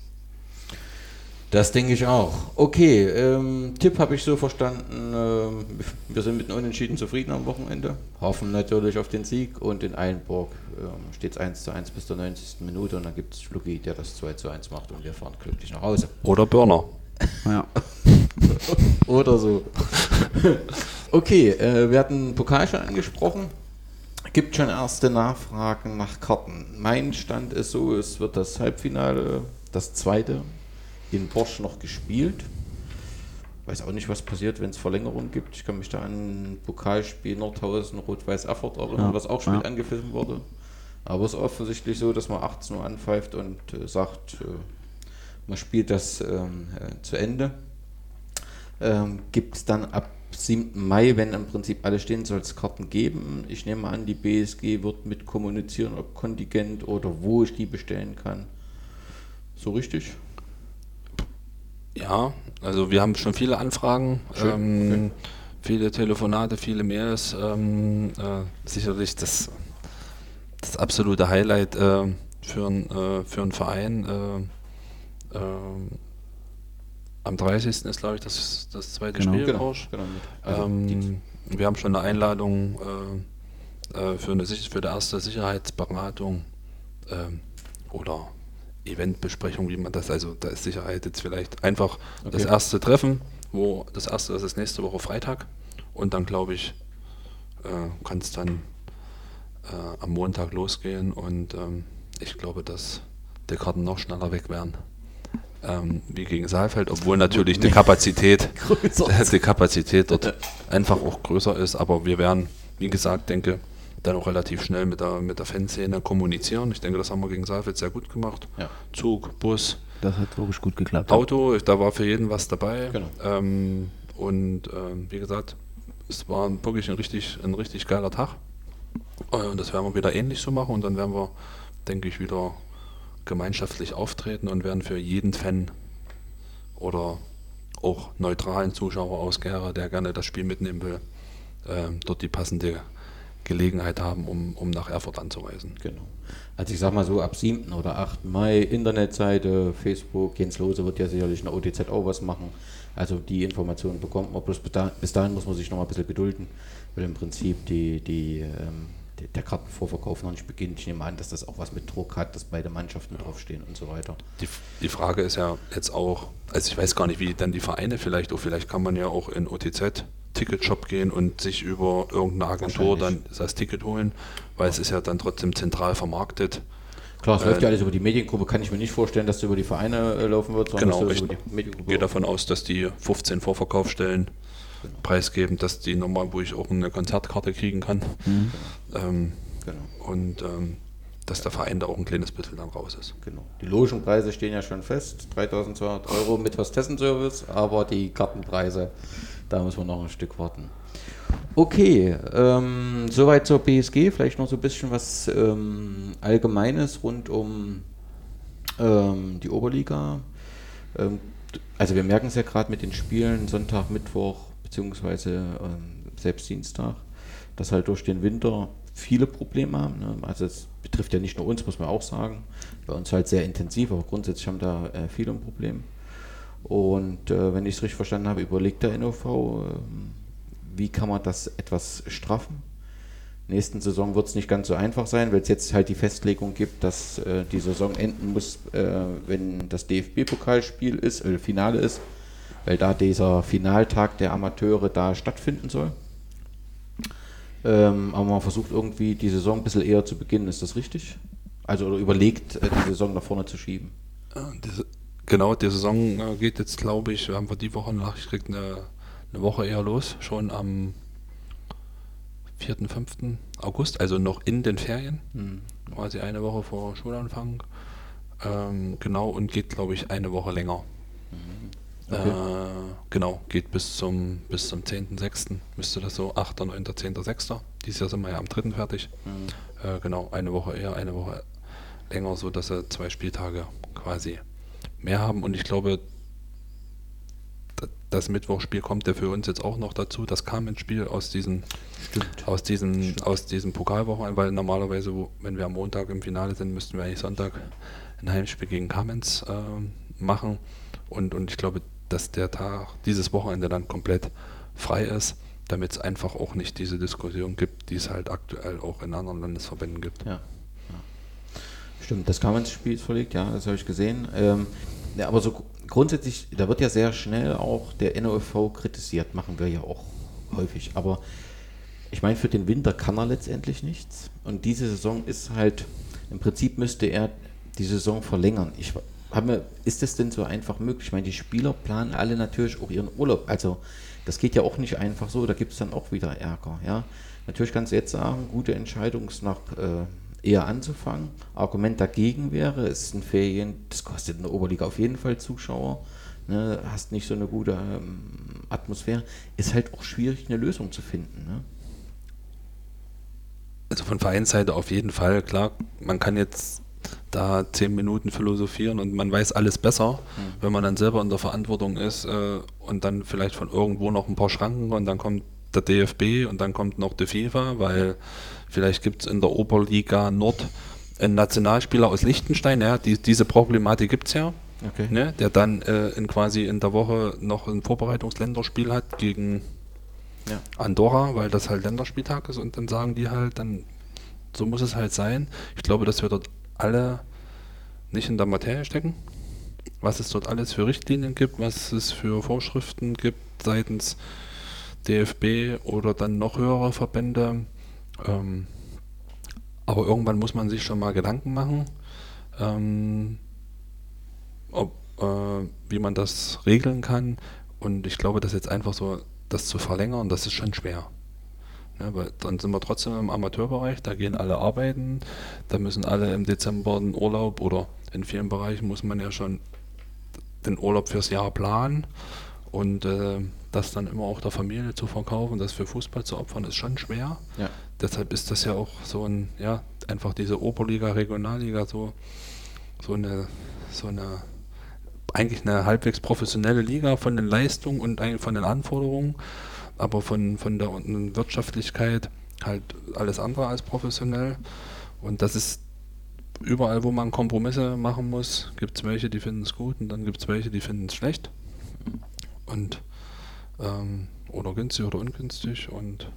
Das denke ich auch. Okay, ähm, Tipp habe ich so verstanden. Ähm, wir sind mit einem Unentschieden zufrieden am Wochenende. Hoffen natürlich auf den Sieg und in Eilenburg ähm, steht es 1 zu 1 bis zur 90. Minute und dann gibt es Schlucki, der das 2 zu 1 macht und wir fahren glücklich nach Hause. Oder Burner. Ja. *laughs* Oder so. okay, äh, wir hatten Pokal schon angesprochen. Gibt schon erste Nachfragen nach Karten. Mein Stand ist so, es wird das Halbfinale, das zweite in Bosch noch gespielt. Weiß auch nicht, was passiert, wenn es Verlängerung gibt. Ich kann mich da an Pokalspiel Nordhausen, Rot-Weiß Erfurt erinnern, ja, was auch spät ja. angepfiffen wurde. Aber es ist offensichtlich so, dass man 18 Uhr anpfeift und äh, sagt, äh, man spielt das ähm, äh, zu Ende. Ähm, gibt es dann ab 7. Mai, wenn im Prinzip alle stehen, soll es Karten geben. Ich nehme an, die BSG wird mit kommunizieren, ob Kontingent oder wo ich die bestellen kann. So richtig? Ja, also wir haben schon viele Anfragen, ähm, okay. viele Telefonate, viele Mails. Ähm, äh, sicherlich das, das absolute Highlight äh, für, ein, äh, für einen Verein. Äh, ähm, am 30. ist, glaube ich, das, das zweite genau, Spiel genau, genau. Also ähm, wir haben schon eine Einladung äh, äh, für, eine, für die erste Sicherheitsberatung oder Eventbesprechung, wie man das, also da ist Sicherheit jetzt vielleicht einfach okay. das erste Treffen, wo das erste, das ist nächste Woche Freitag. Und dann glaube ich, äh, kann es dann äh, am Montag losgehen. Und ähm, ich glaube, dass die Karten noch schneller weg werden. Ähm, wie gegen Saalfeld, obwohl natürlich die Kapazität, *laughs* die Kapazität dort einfach auch größer ist, aber wir werden, wie gesagt, denke dann auch relativ schnell mit der, mit der Fanszene kommunizieren. Ich denke, das haben wir gegen Saalfeld sehr gut gemacht. Ja. Zug, Bus. Das hat wirklich gut geklappt. Auto, da war für jeden was dabei. Genau. Ähm, und ähm, wie gesagt, es war wirklich ein richtig, ein richtig geiler Tag. Äh, und das werden wir wieder ähnlich so machen und dann werden wir, denke ich, wieder gemeinschaftlich auftreten und werden für jeden Fan oder auch neutralen Zuschauer aus Gera, der gerne das Spiel mitnehmen will, äh, dort die passende Gelegenheit haben, um, um nach Erfurt anzureisen. Genau. Also ich sag mal so, ab 7. oder 8. Mai, Internetseite, Facebook, Jens Lose wird ja sicherlich in der OTZ auch was machen. Also die Informationen bekommt man, bloß bis dahin muss man sich noch mal ein bisschen gedulden, weil im Prinzip die, die, ähm, der Kartenvorverkauf noch nicht beginnt. Ich nehme an, dass das auch was mit Druck hat, dass beide Mannschaften draufstehen und so weiter. Die, die Frage ist ja jetzt auch, also ich weiß gar nicht, wie dann die Vereine vielleicht, auch vielleicht kann man ja auch in OTZ Ticketshop gehen und sich über irgendeine Agentur dann das Ticket holen, weil es ist ja dann trotzdem zentral vermarktet. Klar, es läuft ja alles über die Mediengruppe, kann ich mir nicht vorstellen, dass es über die Vereine äh, laufen wird, sondern genau, ich gehe davon aus, dass die 15 Vorverkaufsstellen genau. preisgeben, dass die nochmal, wo ich auch eine Konzertkarte kriegen kann. Mhm. Ähm, genau. Und ähm, dass der Verein da auch ein kleines bisschen dann raus ist. Genau. Die Logenpreise stehen ja schon fest, 3200 Euro mit Hostessenservice, aber die Kartenpreise, da müssen wir noch ein Stück warten. Okay, ähm, soweit zur BSG, vielleicht noch so ein bisschen was ähm, Allgemeines rund um ähm, die Oberliga. Ähm, also wir merken es ja gerade mit den Spielen Sonntag, Mittwoch beziehungsweise ähm, selbst Dienstag, dass halt durch den Winter viele Probleme haben. Ne? Also es betrifft ja nicht nur uns, muss man auch sagen. Bei uns halt sehr intensiv, aber grundsätzlich haben da äh, viele ein Problem. Und äh, wenn ich es richtig verstanden habe, überlegt der NOV, äh, wie kann man das etwas straffen? Nächsten Saison wird es nicht ganz so einfach sein, weil es jetzt halt die Festlegung gibt, dass äh, die Saison enden muss, äh, wenn das DFB-Pokalspiel ist, äh, Finale ist, weil da dieser Finaltag der Amateure da stattfinden soll. Ähm, aber man versucht irgendwie die Saison ein bisschen eher zu beginnen, ist das richtig? Also oder überlegt, äh, die Saison nach vorne zu schieben. Diese, genau, die Saison äh, geht jetzt, glaube ich, haben wir die Woche Nachricht gekriegt, eine, eine Woche eher los, schon am 4., 5. August, also noch in den Ferien, Hm. quasi eine Woche vor Schulanfang. Ähm, genau, und geht, glaube ich, eine Woche länger. Okay. Äh, genau, geht bis zum, bis zum 10.06. müsste das so, 8., 9., 10., 6. Dieses Jahr sind wir ja am 3. fertig. Mhm. Äh, genau, eine Woche eher, eine Woche länger, so dass sie zwei Spieltage quasi mehr haben. Und ich glaube, das Mittwochspiel kommt ja für uns jetzt auch noch dazu. Das kam ins Spiel aus diesen, Stimmt. aus diesen, aus diesen Pokalwochen, weil normalerweise, wo- wenn wir am Montag im Finale sind, müssten wir eigentlich Sonntag ein Heimspiel gegen Kamenz ähm, machen. Und, und ich glaube, dass der Tag, dieses Wochenende dann komplett frei ist, damit es einfach auch nicht diese Diskussion gibt, die es halt aktuell auch in anderen Landesverbänden gibt. Ja. ja. Stimmt, das Kammerspiel ist verlegt, ja, das habe ich gesehen. Ähm, ja, aber so gru- grundsätzlich, da wird ja sehr schnell auch der NOFV kritisiert, machen wir ja auch häufig. Aber ich meine, für den Winter kann er letztendlich nichts. Und diese Saison ist halt, im Prinzip müsste er die Saison verlängern. Ich habe ist das denn so einfach möglich? Ich meine, die Spieler planen alle natürlich auch ihren Urlaub. Also das geht ja auch nicht einfach so, da gibt es dann auch wieder Ärger. Ja? Natürlich kannst du jetzt sagen, gute Entscheidung ist nach äh, eher anzufangen. Argument dagegen wäre, es sind Ferien, das kostet in der Oberliga auf jeden Fall Zuschauer. Ne, hast nicht so eine gute ähm, Atmosphäre. Ist halt auch schwierig, eine Lösung zu finden. Ne? Also von Vereinsseite auf jeden Fall, klar, man kann jetzt da zehn Minuten philosophieren und man weiß alles besser, wenn man dann selber in der Verantwortung ist äh, und dann vielleicht von irgendwo noch ein paar Schranken und dann kommt der DFB und dann kommt noch die FIFA, weil vielleicht gibt es in der Oberliga Nord einen Nationalspieler aus Liechtenstein, ja, die, diese Problematik gibt es ja, Okay. ne, der dann äh, in quasi in der Woche noch ein Vorbereitungsländerspiel hat gegen Ja. Andorra, weil das halt Länderspieltag ist und dann sagen die halt, dann so muss es halt sein. Ich glaube, dass wir dort alle nicht in der Materie stecken, was es dort alles für Richtlinien gibt, was es für Vorschriften gibt seitens DFB oder dann noch höhere Verbände. Ähm, aber irgendwann muss man sich schon mal Gedanken machen, ähm, ob, äh, wie man das regeln kann. Und ich glaube, dass jetzt einfach so das zu verlängern, das ist schon schwer. Ne, weil dann sind wir trotzdem im Amateurbereich, da gehen alle arbeiten, da müssen alle im Dezember einen Urlaub oder in vielen Bereichen muss man ja schon den Urlaub fürs Jahr planen und äh, das dann immer auch der Familie zu verkaufen, das für Fußball zu opfern, ist schon schwer. Ja. Deshalb ist das ja auch so ein, ja, einfach diese Oberliga, Regionalliga, so, so eine, so eine, eigentlich eine halbwegs professionelle Liga von den Leistungen und eigentlich von den Anforderungen, aber von, von der Wirtschaftlichkeit halt alles andere als professionell. Und das ist überall, wo man Kompromisse machen muss, gibt es welche, die finden es gut und dann gibt es welche, die finden es schlecht. Und ähm, oder günstig oder ungünstig. Und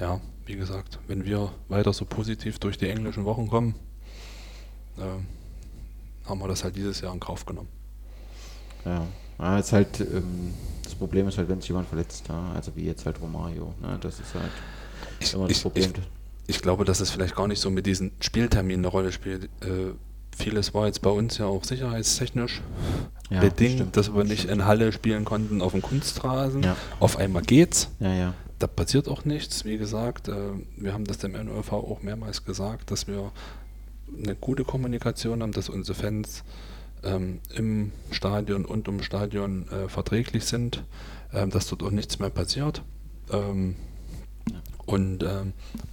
ja, wie gesagt, wenn wir weiter so positiv durch die englischen Wochen kommen, ähm, haben wir das halt dieses Jahr in Kauf genommen. Ja, ja ist halt, ähm, das Problem ist halt, wenn sich jemand verletzt, ja, also wie jetzt halt Romario, ne, das ist halt Ich, immer das ich, Problem. ich, ich glaube, dass es vielleicht gar nicht so mit diesen Spielterminen eine Rolle spielt. Äh, vieles war jetzt bei uns ja auch sicherheitstechnisch Ja, bedingt, stimmt, dass wir nicht stimmt. in Halle spielen konnten auf dem Kunstrasen. Ja. Auf einmal geht's. ja, Da passiert auch nichts, wie gesagt. Äh, wir haben das dem NOV auch mehrmals gesagt, dass wir eine gute Kommunikation haben, dass unsere Fans ähm, im Stadion und um Stadion äh, verträglich sind, ähm, dass dort auch nichts mehr passiert. Ähm, und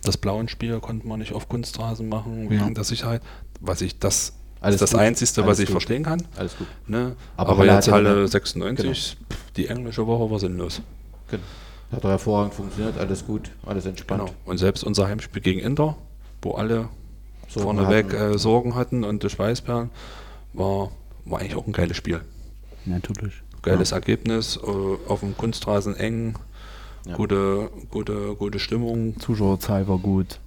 das blauen Spiel konnten wir nicht auf Kunstrasen machen wegen Ja. der Sicherheit, was ich das Alles ist das gut. Einzige, Alles was ich gut. verstehen kann. Alles gut. Ne? Aber Aber, jetzt ja Halle dann- 96, pff, die englische Woche war sinnlos. Genau. Hat doch hervorragend funktioniert, alles gut, alles entspannt. Genau. Und selbst unser Heimspiel gegen Inter, wo alle Sorgen vorneweg hatten. äh, Sorgen hatten und die Schweißperlen, war, war eigentlich auch ein geiles Spiel. Natürlich. Geiles Ergebnis, äh, auf dem Kunstrasen eng, Ja. gute, gute, gute Stimmung. Zuschauerzahl war gut.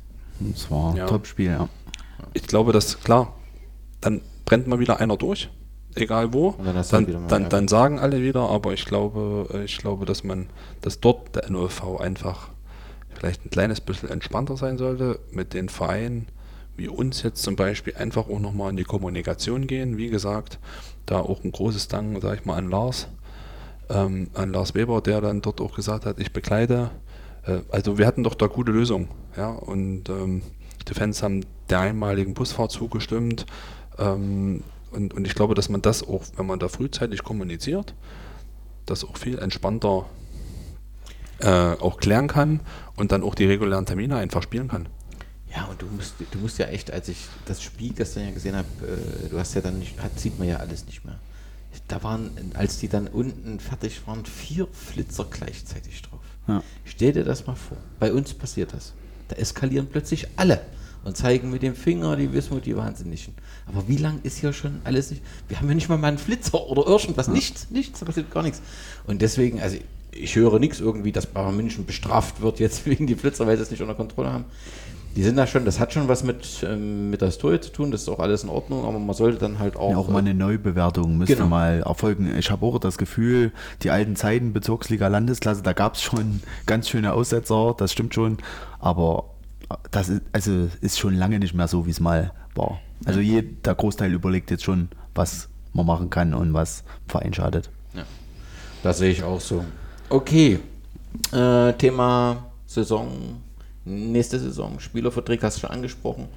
Es war ein Ja. Top-Spiel, ja. Ich glaube, dass, klar, dann brennt mal wieder einer durch, egal wo. Und dann dann, dann, ja. dann sagen alle wieder, aber ich glaube, ich glaube, dass man, dass dort der NOV einfach vielleicht ein kleines bisschen entspannter sein sollte, mit den Vereinen wie uns jetzt zum Beispiel einfach auch nochmal in die Kommunikation gehen. Wie gesagt, da auch ein großes Dank, sag ich mal, an Lars, ähm, an Lars Weber, der dann dort auch gesagt hat, ich begleite. Äh, also wir hatten doch da gute Lösungen, ja, und ähm, die Fans haben der einmaligen Busfahrt zugestimmt. Ähm, und, und ich glaube, dass man das auch, wenn man da frühzeitig kommuniziert, das auch viel entspannter äh, auch klären kann und dann auch die regulären Termine einfach spielen kann. Ja, und du musst, du musst ja echt, als ich das Spiel gestern ja gesehen habe, äh, du hast ja dann nicht, hat, sieht man ja alles nicht mehr. Da waren, als die dann unten fertig waren, vier Flitzer gleichzeitig drauf. Ja. Stell dir das mal vor. Bei uns passiert das. Da eskalieren plötzlich alle und zeigen mit dem Finger die Wismut, die Wahnsinnigen. Aber wie lang ist hier schon alles nicht? Wir haben ja nicht mal mal einen Flitzer oder irgendwas. Nichts, nichts, da passiert gar nichts. Und deswegen, also ich höre nichts irgendwie, dass Bayern München bestraft wird jetzt *laughs* wegen die Flitzer, weil sie es nicht unter Kontrolle haben. Die sind da schon, das hat schon was mit, ähm, mit der Story zu tun, das ist auch alles in Ordnung, aber man sollte dann halt auch. Ja, auch mal eine Neubewertung müsste Genau. mal erfolgen. Ich habe auch das Gefühl, die alten Zeiten, Bezirksliga, Landesklasse, da gab es schon ganz schöne Aussetzer, das stimmt schon, aber das ist, also ist schon lange nicht mehr so, wie es mal war. Also je, der Großteil überlegt jetzt schon, was man machen kann und was Verein schadet. Ja, das sehe ich auch so. Okay, äh, Thema Saison, nächste Saison, Spielerverträge hast du schon angesprochen.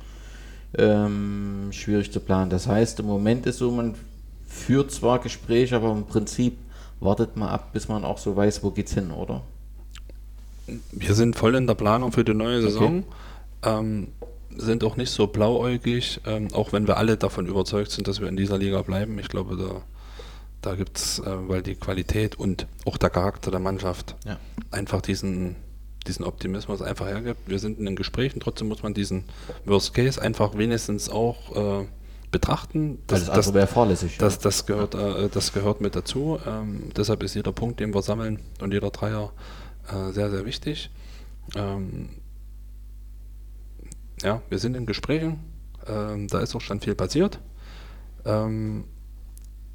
Ähm, schwierig zu planen. Das heißt, im Moment ist so, man führt zwar Gespräche, aber im Prinzip wartet man ab, bis man auch so weiß, wo geht's hin, oder? Wir sind voll in der Planung für die neue Saison. Ähm, sind auch nicht so blauäugig, ähm, auch wenn wir alle davon überzeugt sind, dass wir in dieser Liga bleiben. Ich glaube, da, da gibt es, äh, weil die Qualität und auch der Charakter der Mannschaft Ja. einfach diesen, diesen Optimismus einfach hergibt. Wir sind in den Gesprächen, trotzdem muss man diesen Worst Case einfach wenigstens auch äh, betrachten. Das, das andere wäre fahrlässig. Das, das, gehört, äh, das gehört mit dazu. Ähm, deshalb ist jeder Punkt, den wir sammeln und jeder Dreier äh, sehr, sehr wichtig. Ähm, ja, wir sind in Gesprächen. Ähm, da ist auch schon viel passiert. Ähm,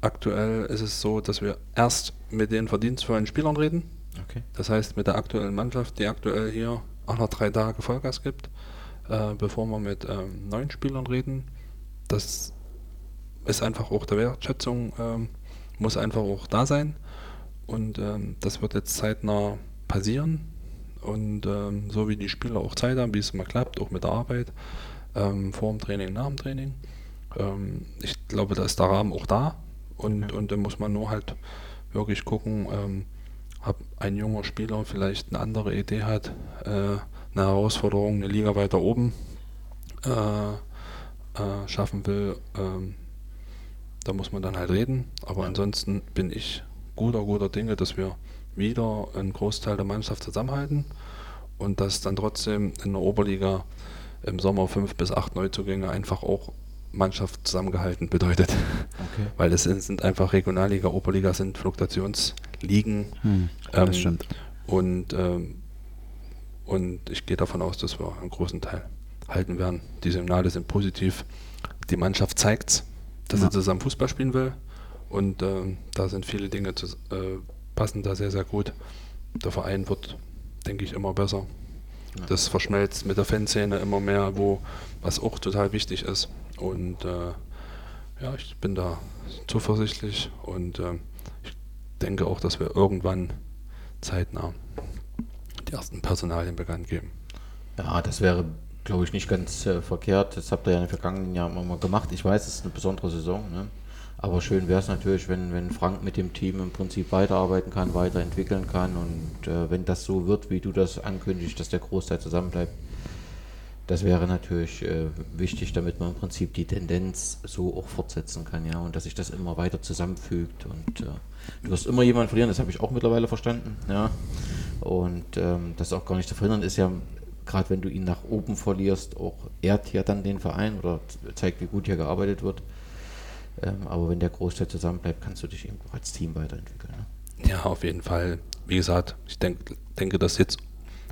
aktuell ist es so, dass wir erst mit den verdienstvollen Spielern reden. Okay. Das heißt, mit der aktuellen Mannschaft, die aktuell hier alle drei Tage Vollgas gibt, äh, bevor wir mit ähm, neuen Spielern reden. Das ist einfach auch der Wertschätzung, ähm, muss einfach auch da sein. Und ähm, das wird jetzt zeitnah passieren. Und ähm, so wie die Spieler auch Zeit haben, wie es mal klappt, auch mit der Arbeit, ähm, vor dem Training, nach dem Training. Ähm, ich glaube, da ist der Rahmen auch da. Und, und da muss man nur halt wirklich gucken, ähm, ob ein junger Spieler vielleicht eine andere Idee hat, äh, eine Herausforderung, eine Liga weiter oben äh, äh, schaffen will. Ähm, da muss man dann halt reden. Aber ansonsten bin ich guter, guter Dinge, dass wir wieder einen Großteil der Mannschaft zusammenhalten und dass dann trotzdem in der Oberliga im Sommer fünf bis acht Neuzugänge einfach auch Mannschaft zusammengehalten bedeutet. Okay. *laughs* Weil es sind, sind einfach Regionalliga, Oberliga sind Fluktuationsligen. Hm, Ähm, das stimmt. Und, ähm, und ich gehe davon aus, dass wir einen großen Teil halten werden. Die Signale sind positiv. Die Mannschaft zeigt dass Ja. sie zusammen Fußball spielen will. Und ähm, da sind viele Dinge zu, äh, passen da sehr, sehr gut. Der Verein wird, denke ich, immer besser. Ja. Das verschmelzt mit der Fanszene immer mehr, wo was auch total wichtig ist. Und äh, ja, ich bin da zuversichtlich und äh, denke auch, dass wir irgendwann zeitnah die ersten Personalien bekannt geben. Ja, das wäre glaube ich, nicht ganz äh, verkehrt. Das habt ihr ja in den vergangenen Jahren immer mal gemacht. Ich weiß, es ist eine besondere Saison. Ne? Aber schön wäre es natürlich, wenn, wenn Frank mit dem Team im Prinzip weiterarbeiten kann, weiterentwickeln kann. Und äh, wenn das so wird, wie du das ankündigst, dass der Großteil zusammenbleibt, das wäre natürlich äh, wichtig, damit man im Prinzip die Tendenz so auch fortsetzen kann, ja, und dass sich das immer weiter zusammenfügt. Und äh, du wirst immer jemanden verlieren, das habe ich auch mittlerweile verstanden, ja. Und ähm, das auch gar nicht zu verhindern ist ja, gerade wenn du ihn nach oben verlierst, auch ehrt ja dann den Verein oder zeigt, wie gut hier gearbeitet wird. Ähm, aber wenn der Großteil zusammenbleibt, kannst du dich eben auch als Team weiterentwickeln. Ne? Ja, auf jeden Fall. Wie gesagt, ich denk, denke, dass jetzt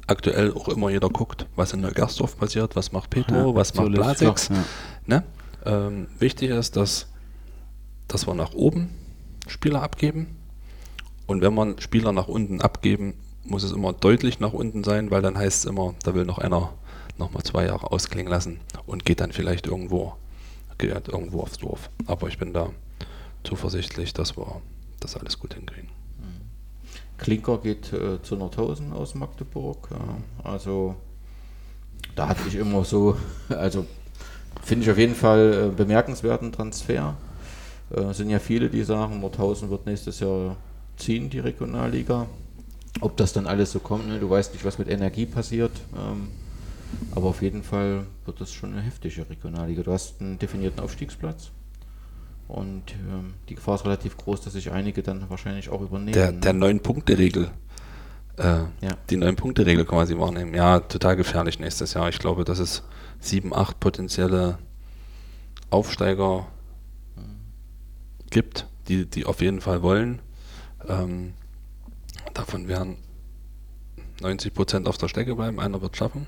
aktuell auch immer jeder guckt, was in Neugersdorf passiert, was macht Petro, ja, was macht Blasix. Ja. Ne? Ähm, wichtig ist, dass, dass wir nach oben Spieler abgeben. Und wenn wir Spieler nach unten abgeben, muss es immer deutlich nach unten sein, weil dann heißt es immer, da will noch einer nochmal zwei Jahre ausklingen lassen und geht dann vielleicht irgendwo, geht irgendwo aufs Dorf. Aber ich bin da zuversichtlich, dass wir das alles gut hinkriegen. Klinker geht äh, zu Nordhausen aus Magdeburg. Ja. Also da hatte ich immer so, *laughs* also finde ich auf jeden Fall äh, bemerkenswerten Transfer. Äh, sind ja viele, die sagen, Nordhausen wird nächstes Jahr ziehen, die Regionalliga. Ob das dann alles so kommt, ne? du weißt nicht, was mit Energie passiert. Ähm, aber auf jeden Fall wird das schon eine heftige Regionalliga. Du hast einen definierten Aufstiegsplatz. Und ähm, die Gefahr ist relativ groß, dass sich einige dann wahrscheinlich auch übernehmen. Der, der Neun-Punkte-Regel. Äh, ja. Die Neun-Punkte-Regel quasi wahrnehmen. Ja, total gefährlich nächstes Jahr. Ich glaube, dass es sieben, acht potenzielle Aufsteiger gibt, die, die auf jeden Fall wollen. Ähm, davon werden 90 Prozent auf der Strecke bleiben, einer wird schaffen.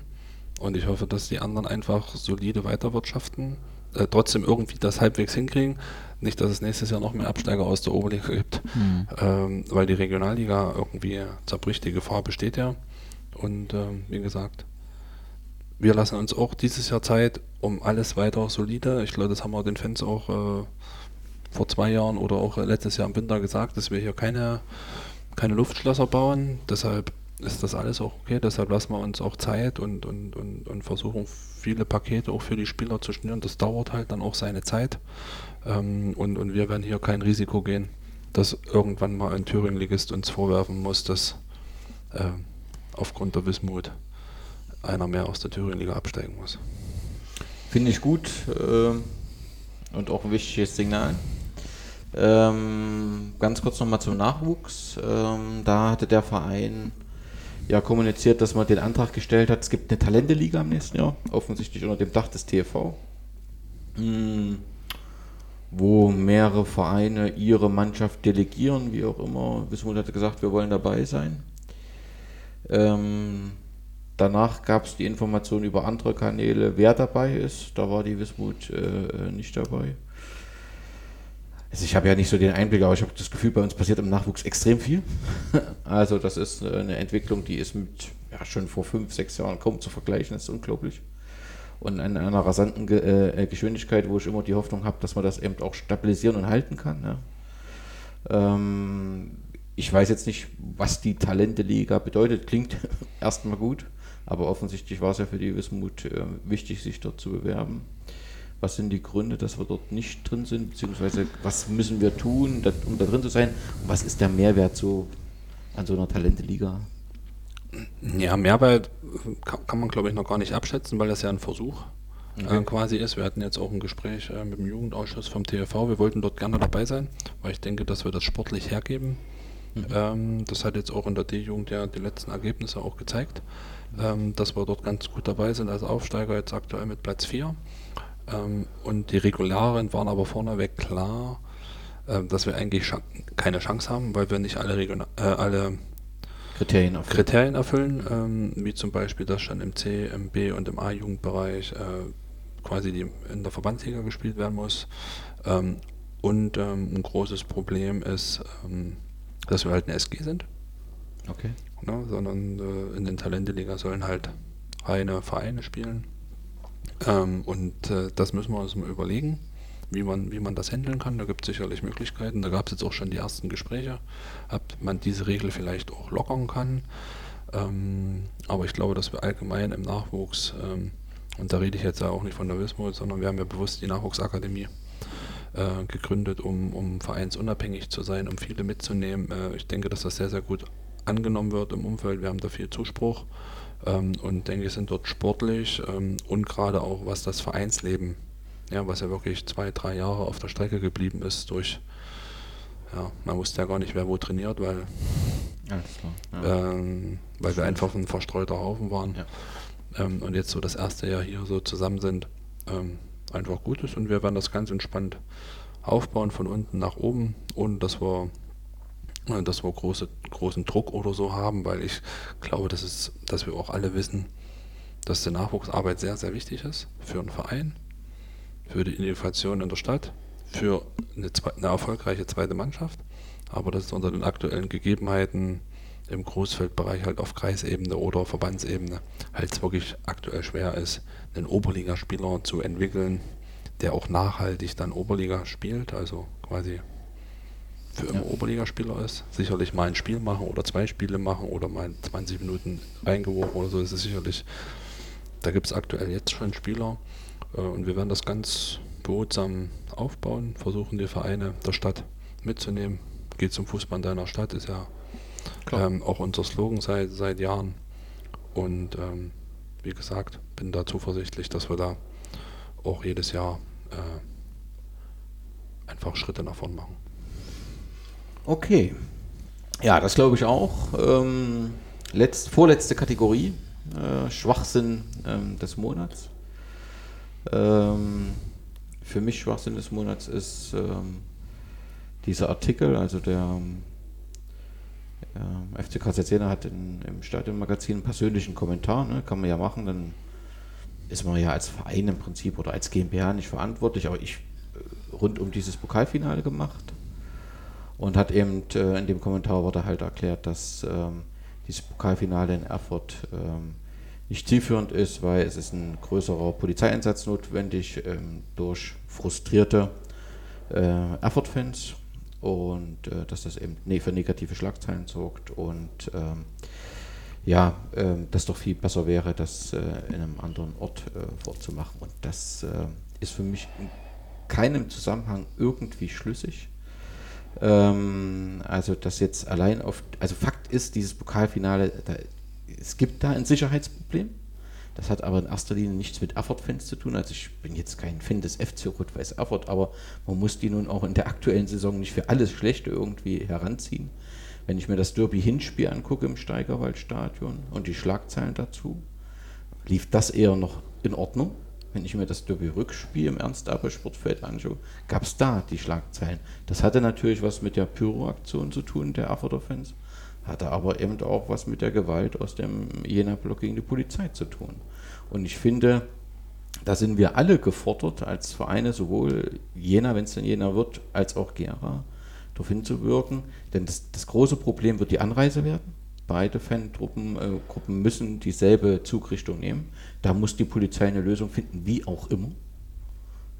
Und ich hoffe, dass die anderen einfach solide weiterwirtschaften, äh, trotzdem irgendwie das halbwegs hinkriegen. Nicht, dass es nächstes Jahr noch mehr Absteiger aus der Oberliga gibt, mhm. ähm, weil die Regionalliga irgendwie zerbricht. Die Gefahr besteht ja. Und ähm, wie gesagt, wir lassen uns auch dieses Jahr Zeit, um alles weiter solide. Ich glaube, das haben wir den Fans auch äh, vor zwei Jahren oder auch letztes Jahr im Winter gesagt, dass wir hier keine, keine Luftschlösser bauen. Deshalb ist das alles auch okay. Deshalb lassen wir uns auch Zeit und, und, und, und versuchen viele Pakete auch für die Spieler zu schnüren. Das dauert halt dann auch seine Zeit. Ähm, und, und wir werden hier kein Risiko gehen, dass irgendwann mal ein Thüringen-Ligist uns vorwerfen muss, dass äh, aufgrund der Wismut einer mehr aus der Thüringen-Liga absteigen muss. Finde ich gut äh, und auch ein wichtiges Signal. Ähm, ganz kurz nochmal zum Nachwuchs. Ähm, da hatte der Verein ja kommuniziert, dass man den Antrag gestellt hat, es gibt eine Talente-Liga im nächsten Jahr, offensichtlich unter dem Dach des TV. Hm wo mehrere Vereine ihre Mannschaft delegieren, wie auch immer. Wismut hatte gesagt, wir wollen dabei sein. Ähm, danach gab es die Information über andere Kanäle, wer dabei ist. Da war die Wismut äh, nicht dabei. Also ich habe ja nicht so den Einblick, aber ich habe das Gefühl, bei uns passiert im Nachwuchs extrem viel. *laughs* also das ist eine Entwicklung, die ist mit ja, schon vor fünf, sechs Jahren kaum zu vergleichen. Das ist unglaublich und in einer rasanten Ge äh, Geschwindigkeit, wo ich immer die Hoffnung habe, dass man das eben auch stabilisieren und halten kann. Ja. Ähm, ich weiß jetzt nicht, was die Talente-Liga bedeutet. Klingt *laughs* erstmal gut, aber offensichtlich war es ja für die Wismut äh, wichtig, sich dort zu bewerben. Was sind die Gründe, dass wir dort nicht drin sind, beziehungsweise was müssen wir tun, um da drin zu sein? Und was ist der Mehrwert so an so einer Talente-Liga? Ja, Mehrwert kann, kann man glaube ich noch gar nicht abschätzen, weil das ja ein Versuch okay. äh, quasi ist. Wir hatten jetzt auch ein Gespräch äh, mit dem Jugendausschuss vom TV. Wir wollten dort gerne dabei sein, weil ich denke, dass wir das sportlich hergeben. Mhm. Ähm, das hat jetzt auch in der D-Jugend ja die letzten Ergebnisse auch gezeigt, ähm, dass wir dort ganz gut dabei sind als Aufsteiger, jetzt aktuell mit Platz 4. Ähm, und die Regularen waren aber vorneweg klar, äh, dass wir eigentlich keine Chance haben, weil wir nicht alle, Region äh, alle Kriterien erfüllen, Kriterien erfüllen ähm, wie zum Beispiel, dass schon im C, im B und im A-Jugendbereich äh, quasi die in der Verbandsliga gespielt werden muss. Ähm, und ähm, ein großes Problem ist, ähm, dass wir halt eine SG sind. Okay. Ne, sondern äh, in den Talenteliga sollen halt reine Vereine spielen. Ähm, und äh, das müssen wir uns mal überlegen wie man, wie man das handeln kann. Da gibt es sicherlich Möglichkeiten. Da gab es jetzt auch schon die ersten Gespräche, ob man diese Regel vielleicht auch lockern kann. Ähm, aber ich glaube, dass wir allgemein im Nachwuchs ähm, Und da rede ich jetzt ja auch nicht von der Wismut, sondern wir haben ja bewusst die Nachwuchsakademie äh, gegründet, um, um vereinsunabhängig zu sein, um viele mitzunehmen. Äh, ich denke, dass das sehr, sehr gut angenommen wird im Umfeld. Wir haben da viel Zuspruch ähm, und denke, sind dort sportlich ähm, und gerade auch was das Vereinsleben, ja, was ja wirklich zwei, drei Jahre auf der Strecke geblieben ist durch, ja, man wusste ja gar nicht, wer wo trainiert, weil, ja. ähm, weil wir einfach ein verstreuter Haufen waren. Ja. Ähm, und jetzt so das erste Jahr hier so zusammen sind, ähm, einfach gut ist und wir werden das ganz entspannt aufbauen von unten nach oben, ohne dass wir dass wir große, großen Druck oder so haben, weil ich glaube, dass, es, dass wir auch alle wissen, dass die Nachwuchsarbeit sehr, sehr wichtig ist für einen Verein, für die Innovation in der Stadt, für eine, eine erfolgreiche zweite Mannschaft, aber dass es unter den aktuellen Gegebenheiten im Großfeldbereich halt auf Kreisebene oder Verbandsebene halt wirklich aktuell schwer ist, einen Oberligaspieler zu entwickeln, der auch nachhaltig dann Oberliga spielt, also quasi für immer ja. Oberligaspieler ist. Sicherlich mal ein Spiel machen oder zwei Spiele machen oder mal 20 Minuten reingeworfen oder so. Ist sicherlich, da gibt es aktuell jetzt schon Spieler äh, und wir werden das ganz behutsam aufbauen, versuchen die Vereine der Stadt mitzunehmen. Geht zum Fußball deiner Stadt, ist ja ähm, auch unser Slogan seit, seit Jahren. Und ähm, wie gesagt, bin da zuversichtlich, dass wir da auch jedes Jahr äh, einfach Schritte nach vorn machen. Okay. Ja, das glaube ich auch. Ähm, letzt, vorletzte Kategorie, äh, Schwachsinn ähm, des Monats. Ähm, für mich Schwachsinn des Monats ist ähm, dieser Artikel, also der äh, FC Jena hat in, im Stadionmagazin einen persönlichen Kommentar, ne, kann man ja machen, dann ist man ja als Verein im Prinzip oder als GmbH nicht verantwortlich, aber ich äh, rund um dieses Pokalfinale gemacht und hat eben äh, in dem Kommentar wurde halt erklärt, dass ähm, dieses Pokalfinale in Erfurt ähm, nicht zielführend ist, weil es ist ein größerer Polizeieinsatz notwendig ähm, durch frustrierte äh, Erfurt-Fans und äh, dass das eben ne für negative Schlagzeilen sorgt und ähm, ja, ähm, das doch viel besser wäre, das äh, in einem anderen Ort äh, vorzumachen. Und das äh, ist für mich in keinem Zusammenhang irgendwie schlüssig. Ähm, also das jetzt allein auf, also Fakt ist, dieses Pokalfinale, da, es gibt da ein Sicherheitsproblem. Das hat aber in erster Linie nichts mit Erfurt-Fans zu tun. Also ich bin jetzt kein Fan des FC Rot-Weiß Erfurt, aber man muss die nun auch in der aktuellen Saison nicht für alles Schlechte irgendwie heranziehen. Wenn ich mir das Derby-Hinspiel angucke im Steigerwaldstadion und die Schlagzeilen dazu, lief das eher noch in Ordnung. Wenn ich mir das Derby-Rückspiel im Ernst-Abel-Sportfeld anschaue, gab es da die Schlagzeilen. Das hatte natürlich was mit der Pyro-Aktion zu tun, der Erfurter Fans hatte aber eben auch was mit der Gewalt aus dem Jena-Block gegen die Polizei zu tun. Und ich finde, da sind wir alle gefordert, als Vereine, sowohl Jena, wenn es denn Jena wird, als auch Gera, darauf hinzuwirken. Denn das, das, große Problem wird die Anreise werden. Beide Fangruppen äh, Gruppen müssen dieselbe Zugrichtung nehmen. Da muss die Polizei eine Lösung finden, wie auch immer.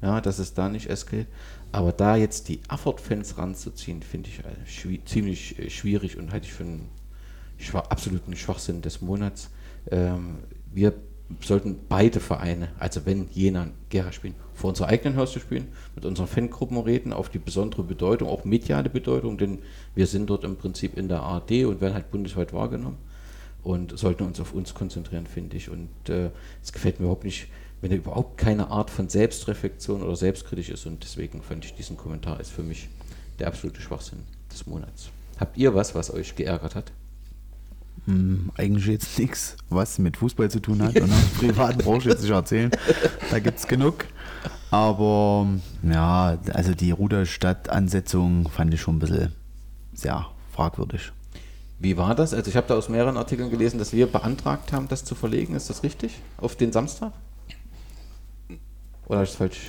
Ja, dass es da nicht eskaliert. Aber da jetzt die Erfurt-Fans ranzuziehen, finde ich äh, schwi ziemlich äh, schwierig und halte ich für einen schwa absoluten Schwachsinn des Monats. Ähm, wir sollten beide Vereine, also wenn Jena Gera spielen, vor unserer eigenen Haustür spielen, mit unseren Fangruppen reden, auf die besondere Bedeutung, auch mediale Bedeutung, denn wir sind dort im Prinzip in der ARD und werden halt bundesweit wahrgenommen und sollten uns auf uns konzentrieren, finde ich. Und äh, es äh, gefällt mir überhaupt nicht, wenn er überhaupt keine Art von Selbstreflexion oder selbstkritisch ist. Und deswegen fand ich diesen Kommentar ist für mich der absolute Schwachsinn des Monats. Habt ihr was, was euch geärgert hat? Hm, eigentlich jetzt nichts, was mit Fußball zu tun hat. Und privaten brauche jetzt nicht erzählen. Da gibt es genug. Aber ja, also die Ruderstadt-Ansetzung fand ich schon ein bisschen sehr fragwürdig. Wie war das? Also ich habe da aus mehreren Artikeln gelesen, dass wir beantragt haben, das zu verlegen. Ist das richtig? Auf den Samstag? Oder ist das falsch?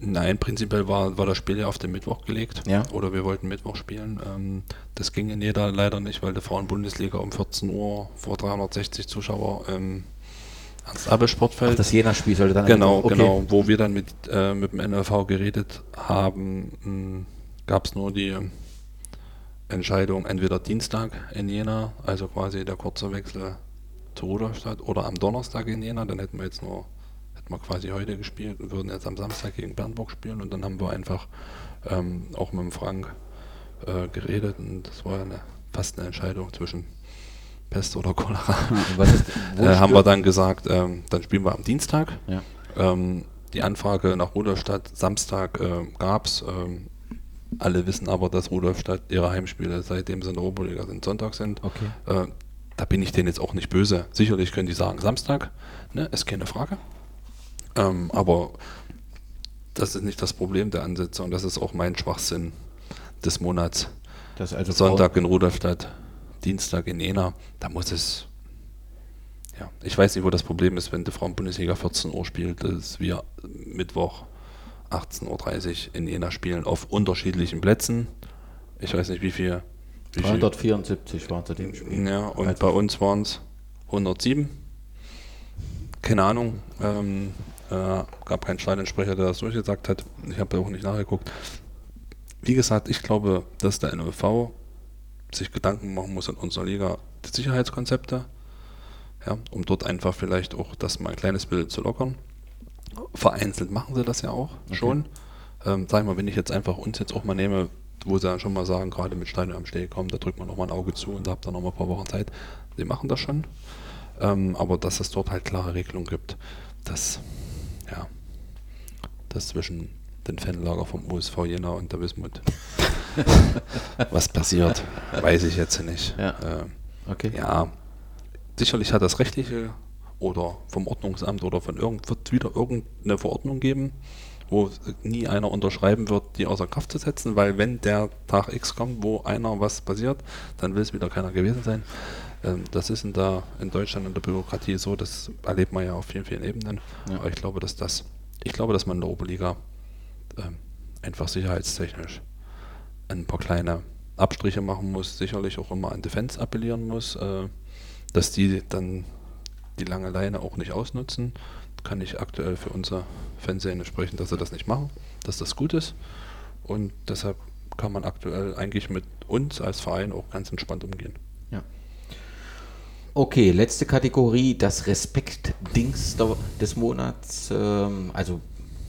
Nein, prinzipiell war, war das Spiel ja auf den Mittwoch gelegt. Ja. Oder wir wollten Mittwoch spielen. Ähm, das ging in jeder leider nicht, weil die Frauen-Bundesliga um 14 Uhr vor 360 Zuschauer ähm, ans Abel-Sportfeld. Das Jena-Spiel sollte dann Genau, okay. genau. Wo wir dann mit, äh, mit dem NLV geredet haben, gab es nur die Entscheidung entweder Dienstag in Jena, also quasi der kurze Wechsel zu Rudolstadt oder am Donnerstag in Jena, dann hätten wir jetzt nur, hätten wir quasi heute gespielt und würden jetzt am Samstag gegen Bernburg spielen und dann haben wir einfach ähm, auch mit dem Frank äh, geredet und das war eine, fast eine Entscheidung zwischen Pest oder Cholera. *laughs* *laughs* Äh, haben wir dann gesagt, ähm, dann spielen wir am Dienstag. Ja. Ähm, die Anfrage nach Rudolstadt Samstag äh, gab es. Ähm, alle wissen aber, dass Rudolstadt ihre Heimspiele, seitdem sie in der Oberliga sind, Sonntag sind. Okay. Äh, da bin ich denen jetzt auch nicht böse. Sicherlich können die sagen Samstag, ne, ist keine Frage. Ähm, aber das ist nicht das Problem der Ansätze und das ist auch mein Schwachsinn des Monats. Also Sonntag in Rudolstadt, Dienstag in Jena, da muss es. Ja, ich weiß nicht, wo das Problem ist, wenn die Frauen-Bundesliga 14 Uhr spielt, dass wir Mittwoch 18.30 Uhr in Jena spielen auf unterschiedlichen Plätzen. Ich weiß nicht, wie viel. Wie 374 waren zu dem Spiel. Ja, und also bei uns waren es 107. Keine Ahnung. Ähm, äh, gab keinen Stadionsprecher, der das durchgesagt hat. Ich habe auch nicht nachgeguckt. Wie gesagt, ich glaube, dass der NOV sich Gedanken machen muss in unserer Liga die Sicherheitskonzepte, ja, um dort einfach vielleicht auch das mal ein kleines Bild zu lockern. Vereinzelt machen sie das ja auch okay. schon. Ähm, sag ich mal, wenn ich jetzt einfach uns jetzt auch mal nehme, wo sie dann schon mal sagen, gerade mit Steine am Steg kommen, da drückt man nochmal ein Auge zu und da habt ihr nochmal ein paar Wochen Zeit. Die machen das schon. Ähm, aber dass es dort halt klare Regelungen gibt, dass, ja, das zwischen den Fanlager vom USV Jena und der Wismut. *laughs* Was passiert, weiß ich jetzt nicht. Ja. Ähm, okay. ja, sicherlich hat das rechtliche oder vom Ordnungsamt oder von irgend wird wieder irgendeine Verordnung geben, wo nie einer unterschreiben wird, die außer Kraft zu setzen, weil wenn der Tag X kommt, wo einer was passiert, dann will es wieder keiner gewesen sein. Ähm, das ist in, der, in Deutschland in der Bürokratie so, das erlebt man ja auf vielen, vielen Ebenen. Ja. Aber ich glaube, dass das, ich glaube, dass man in der Oberliga ähm, einfach sicherheitstechnisch ein paar kleine Abstriche machen muss, sicherlich auch immer an Defense appellieren muss, äh, dass die dann die lange Leine auch nicht ausnutzen. Kann ich aktuell für unser Fernsehen sprechen, dass sie das nicht machen, dass das gut ist. Und deshalb kann man aktuell eigentlich mit uns als Verein auch ganz entspannt umgehen. Ja. Okay, letzte Kategorie, das Respekt-Dings des Monats. Ähm, also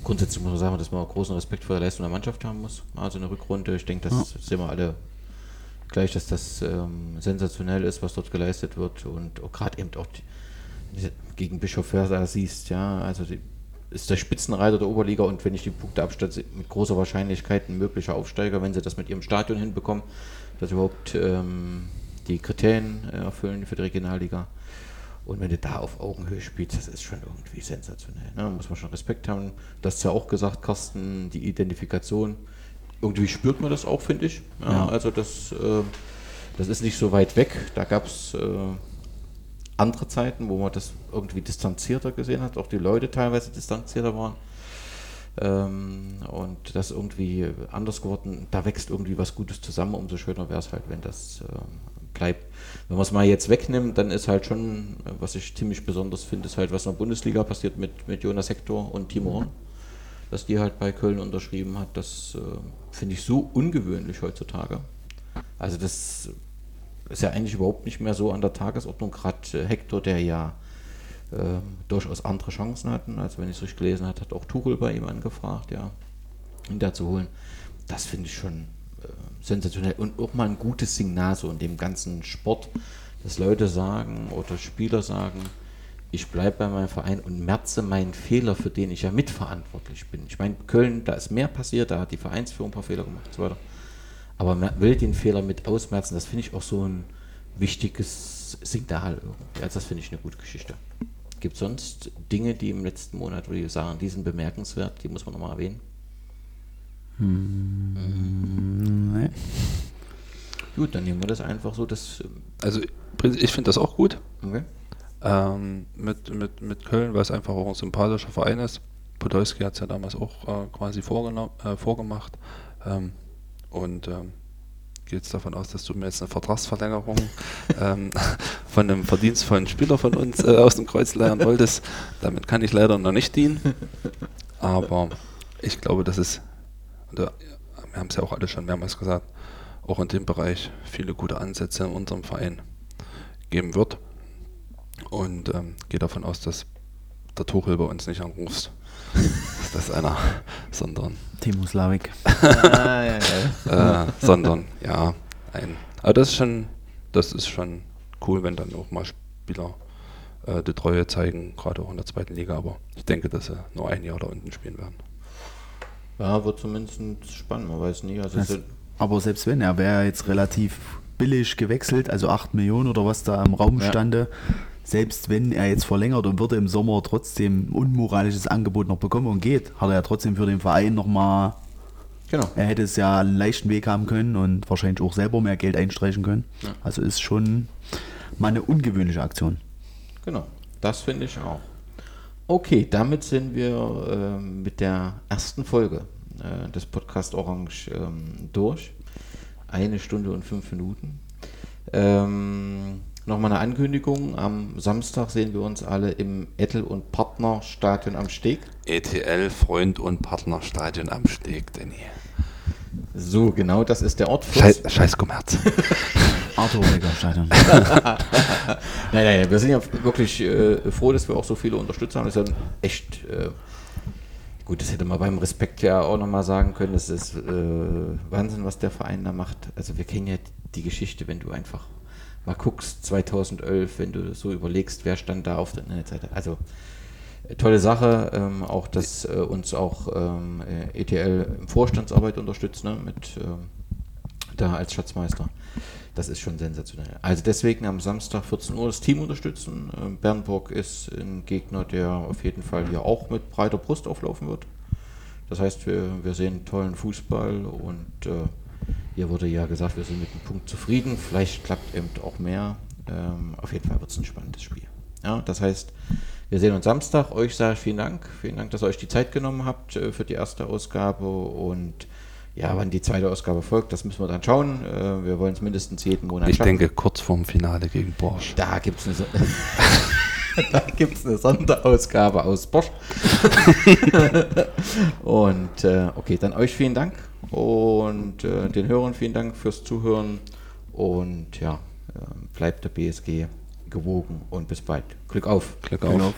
grundsätzlich muss man sagen, dass man großen Respekt vor der Leistung der Mannschaft haben muss. Also eine Rückrunde, ich denke, das ja. sind wir alle gleich, dass das ähm, sensationell ist, was dort geleistet wird und gerade eben auch die, gegen Bischof Förser siehst, ja, also die, ist der Spitzenreiter der Oberliga und wenn ich die Punkte abstelle, mit großer Wahrscheinlichkeit ein möglicher Aufsteiger, wenn sie das mit ihrem Stadion hinbekommen, dass sie überhaupt ähm, die Kriterien äh, erfüllen für die Regionalliga. Und wenn du da auf Augenhöhe spielst, das ist schon irgendwie sensationell. Ne? Da muss man schon Respekt haben. Du hast ja auch gesagt, Carsten, die Identifikation. Irgendwie spürt man das auch, finde ich. Ja, ja. Also das, äh, das ist nicht so weit weg. Da gab es äh, andere Zeiten, wo man das irgendwie distanzierter gesehen hat, auch die Leute teilweise distanzierter waren. Ähm, und das irgendwie anders geworden. Da wächst irgendwie was Gutes zusammen. Umso schöner wäre es halt, wenn das ähm, bleibt. Wenn man es mal jetzt wegnimmt, dann ist halt schon, was ich ziemlich besonders finde, ist halt, was in der Bundesliga passiert mit, mit Jonas Hector und Timo Horn. Dass die halt bei Köln unterschrieben hat, das äh, finde ich so ungewöhnlich heutzutage. Also das ist ja eigentlich überhaupt nicht mehr so an der Tagesordnung. Gerade äh, Hector, der ja äh, durchaus andere Chancen hatten, als wenn ich es richtig gelesen habe, hat auch Tuchel bei ihm angefragt, ja, ihn da zu holen. Das finde ich schon sensationell und auch mal ein gutes Signal so in dem ganzen Sport, dass Leute sagen oder Spieler sagen, ich bleibe bei meinem Verein und merze meinen Fehler, für den ich ja mitverantwortlich bin. Ich meine, Köln, da ist mehr passiert, da hat die Vereinsführung ein paar Fehler gemacht und so weiter. Aber man will den Fehler mit ausmerzen, das finde ich auch so ein wichtiges Signal irgendwie. Also das finde ich eine gute Geschichte. Gibt es sonst Dinge, die im letzten Monat, wo die sagen, die sind bemerkenswert, die muss man nochmal erwähnen? Hm, nee. Gut, dann nehmen wir das einfach so. Dass, ähm, also ich finde das auch gut. Okay. Ähm, mit, mit, mit Köln, weil es einfach auch ein sympathischer Verein ist. Podolski hat es ja damals auch äh, quasi äh, vorgemacht. Ähm, und ähm, gehe jetzt davon aus, dass du mir jetzt eine Vertragsverlängerung *laughs* ähm, von einem verdienstvollen Spieler von uns äh, aus dem Kreuz leiern wolltest. Damit kann ich leider noch nicht dienen. Aber ich glaube, das ist da, wir haben es ja auch alle schon mehrmals gesagt, auch in dem Bereich viele gute Ansätze in unserem Verein geben wird. und ähm, gehe davon aus, dass der Tuchel bei uns nicht anrufst. *laughs* das einer, sondern, Timo Slavik. Ah, *laughs* äh, sondern ja, ein. Aber das ist schon, das ist schon cool, wenn dann auch mal Spieler äh, die Treue zeigen, gerade auch in der zweiten Liga. Aber ich denke, dass sie nur ein Jahr da unten spielen werden. Ja, wird zumindest spannend, man weiß nie. Also Das, aber selbst wenn, er wäre jetzt relativ billig gewechselt, also 8 Millionen oder was da im Raum Ja. stande. Selbst wenn er jetzt verlängert und würde im Sommer trotzdem ein unmoralisches Angebot noch bekommen und geht, hat er ja trotzdem für den Verein nochmal, genau. er hätte es ja einen leichten Weg haben können und wahrscheinlich auch selber mehr Geld einstreichen können. Ja. Also ist schon mal eine ungewöhnliche Aktion. Genau, das finde ich auch. Okay, damit sind wir ähm, mit der ersten Folge äh, des Podcast Orange ähm, durch. Eine Stunde und fünf Minuten. Ähm, Nochmal eine Ankündigung. Am Samstag sehen wir uns alle im Ettel- und Partnerstadion am Steg. ETL, Freund und Partnerstadion am Steg, Danny. So, genau, das ist der Ort. Scheiß, Scheiß Kommerz. *laughs* Arthur Becker Stadion. Nein, nein, wir sind ja wirklich äh, froh, dass wir auch so viele Unterstützer haben. Das ist ja echt äh, gut, das hätte man beim Respekt ja auch nochmal sagen können. Das ist äh, Wahnsinn, was der Verein da macht. Also wir kennen ja die Geschichte, wenn du einfach mal guckst, 2011, wenn du so überlegst, wer stand da auf der Internetseite. Also äh, tolle Sache, ähm, auch dass äh, uns auch ähm, äh, ETL im Vorstandsarbeit unterstützt, ne, mit ähm, da als Schatzmeister. Das ist schon sensationell. Also deswegen am Samstag 14 Uhr das Team unterstützen. Ähm, Bernburg ist ein Gegner, der auf jeden Fall hier auch mit breiter Brust auflaufen wird. Das heißt, wir, wir sehen tollen Fußball und äh, hier wurde ja gesagt, wir sind mit dem Punkt zufrieden. Vielleicht klappt eben auch mehr. Ähm, auf jeden Fall wird es ein spannendes Spiel. Ja, das heißt, wir sehen uns Samstag. Euch sage ich vielen Dank. Vielen Dank, dass ihr euch die Zeit genommen habt äh, für die erste Ausgabe. Und ja, wann die zweite Ausgabe folgt, das müssen wir dann schauen. Äh, wir wollen es mindestens jeden Monat Ich schaffen. denke, kurz vorm Finale gegen Borsch. Da gibt es eine, so *laughs* da gibt's eine Sonderausgabe aus Bosch. *laughs* und äh, okay, dann euch vielen Dank und äh, den Hörern vielen Dank fürs Zuhören. Und ja, äh, bleibt der BSG gewogen und bis bald. Glück auf. Glück Glück auf. auf.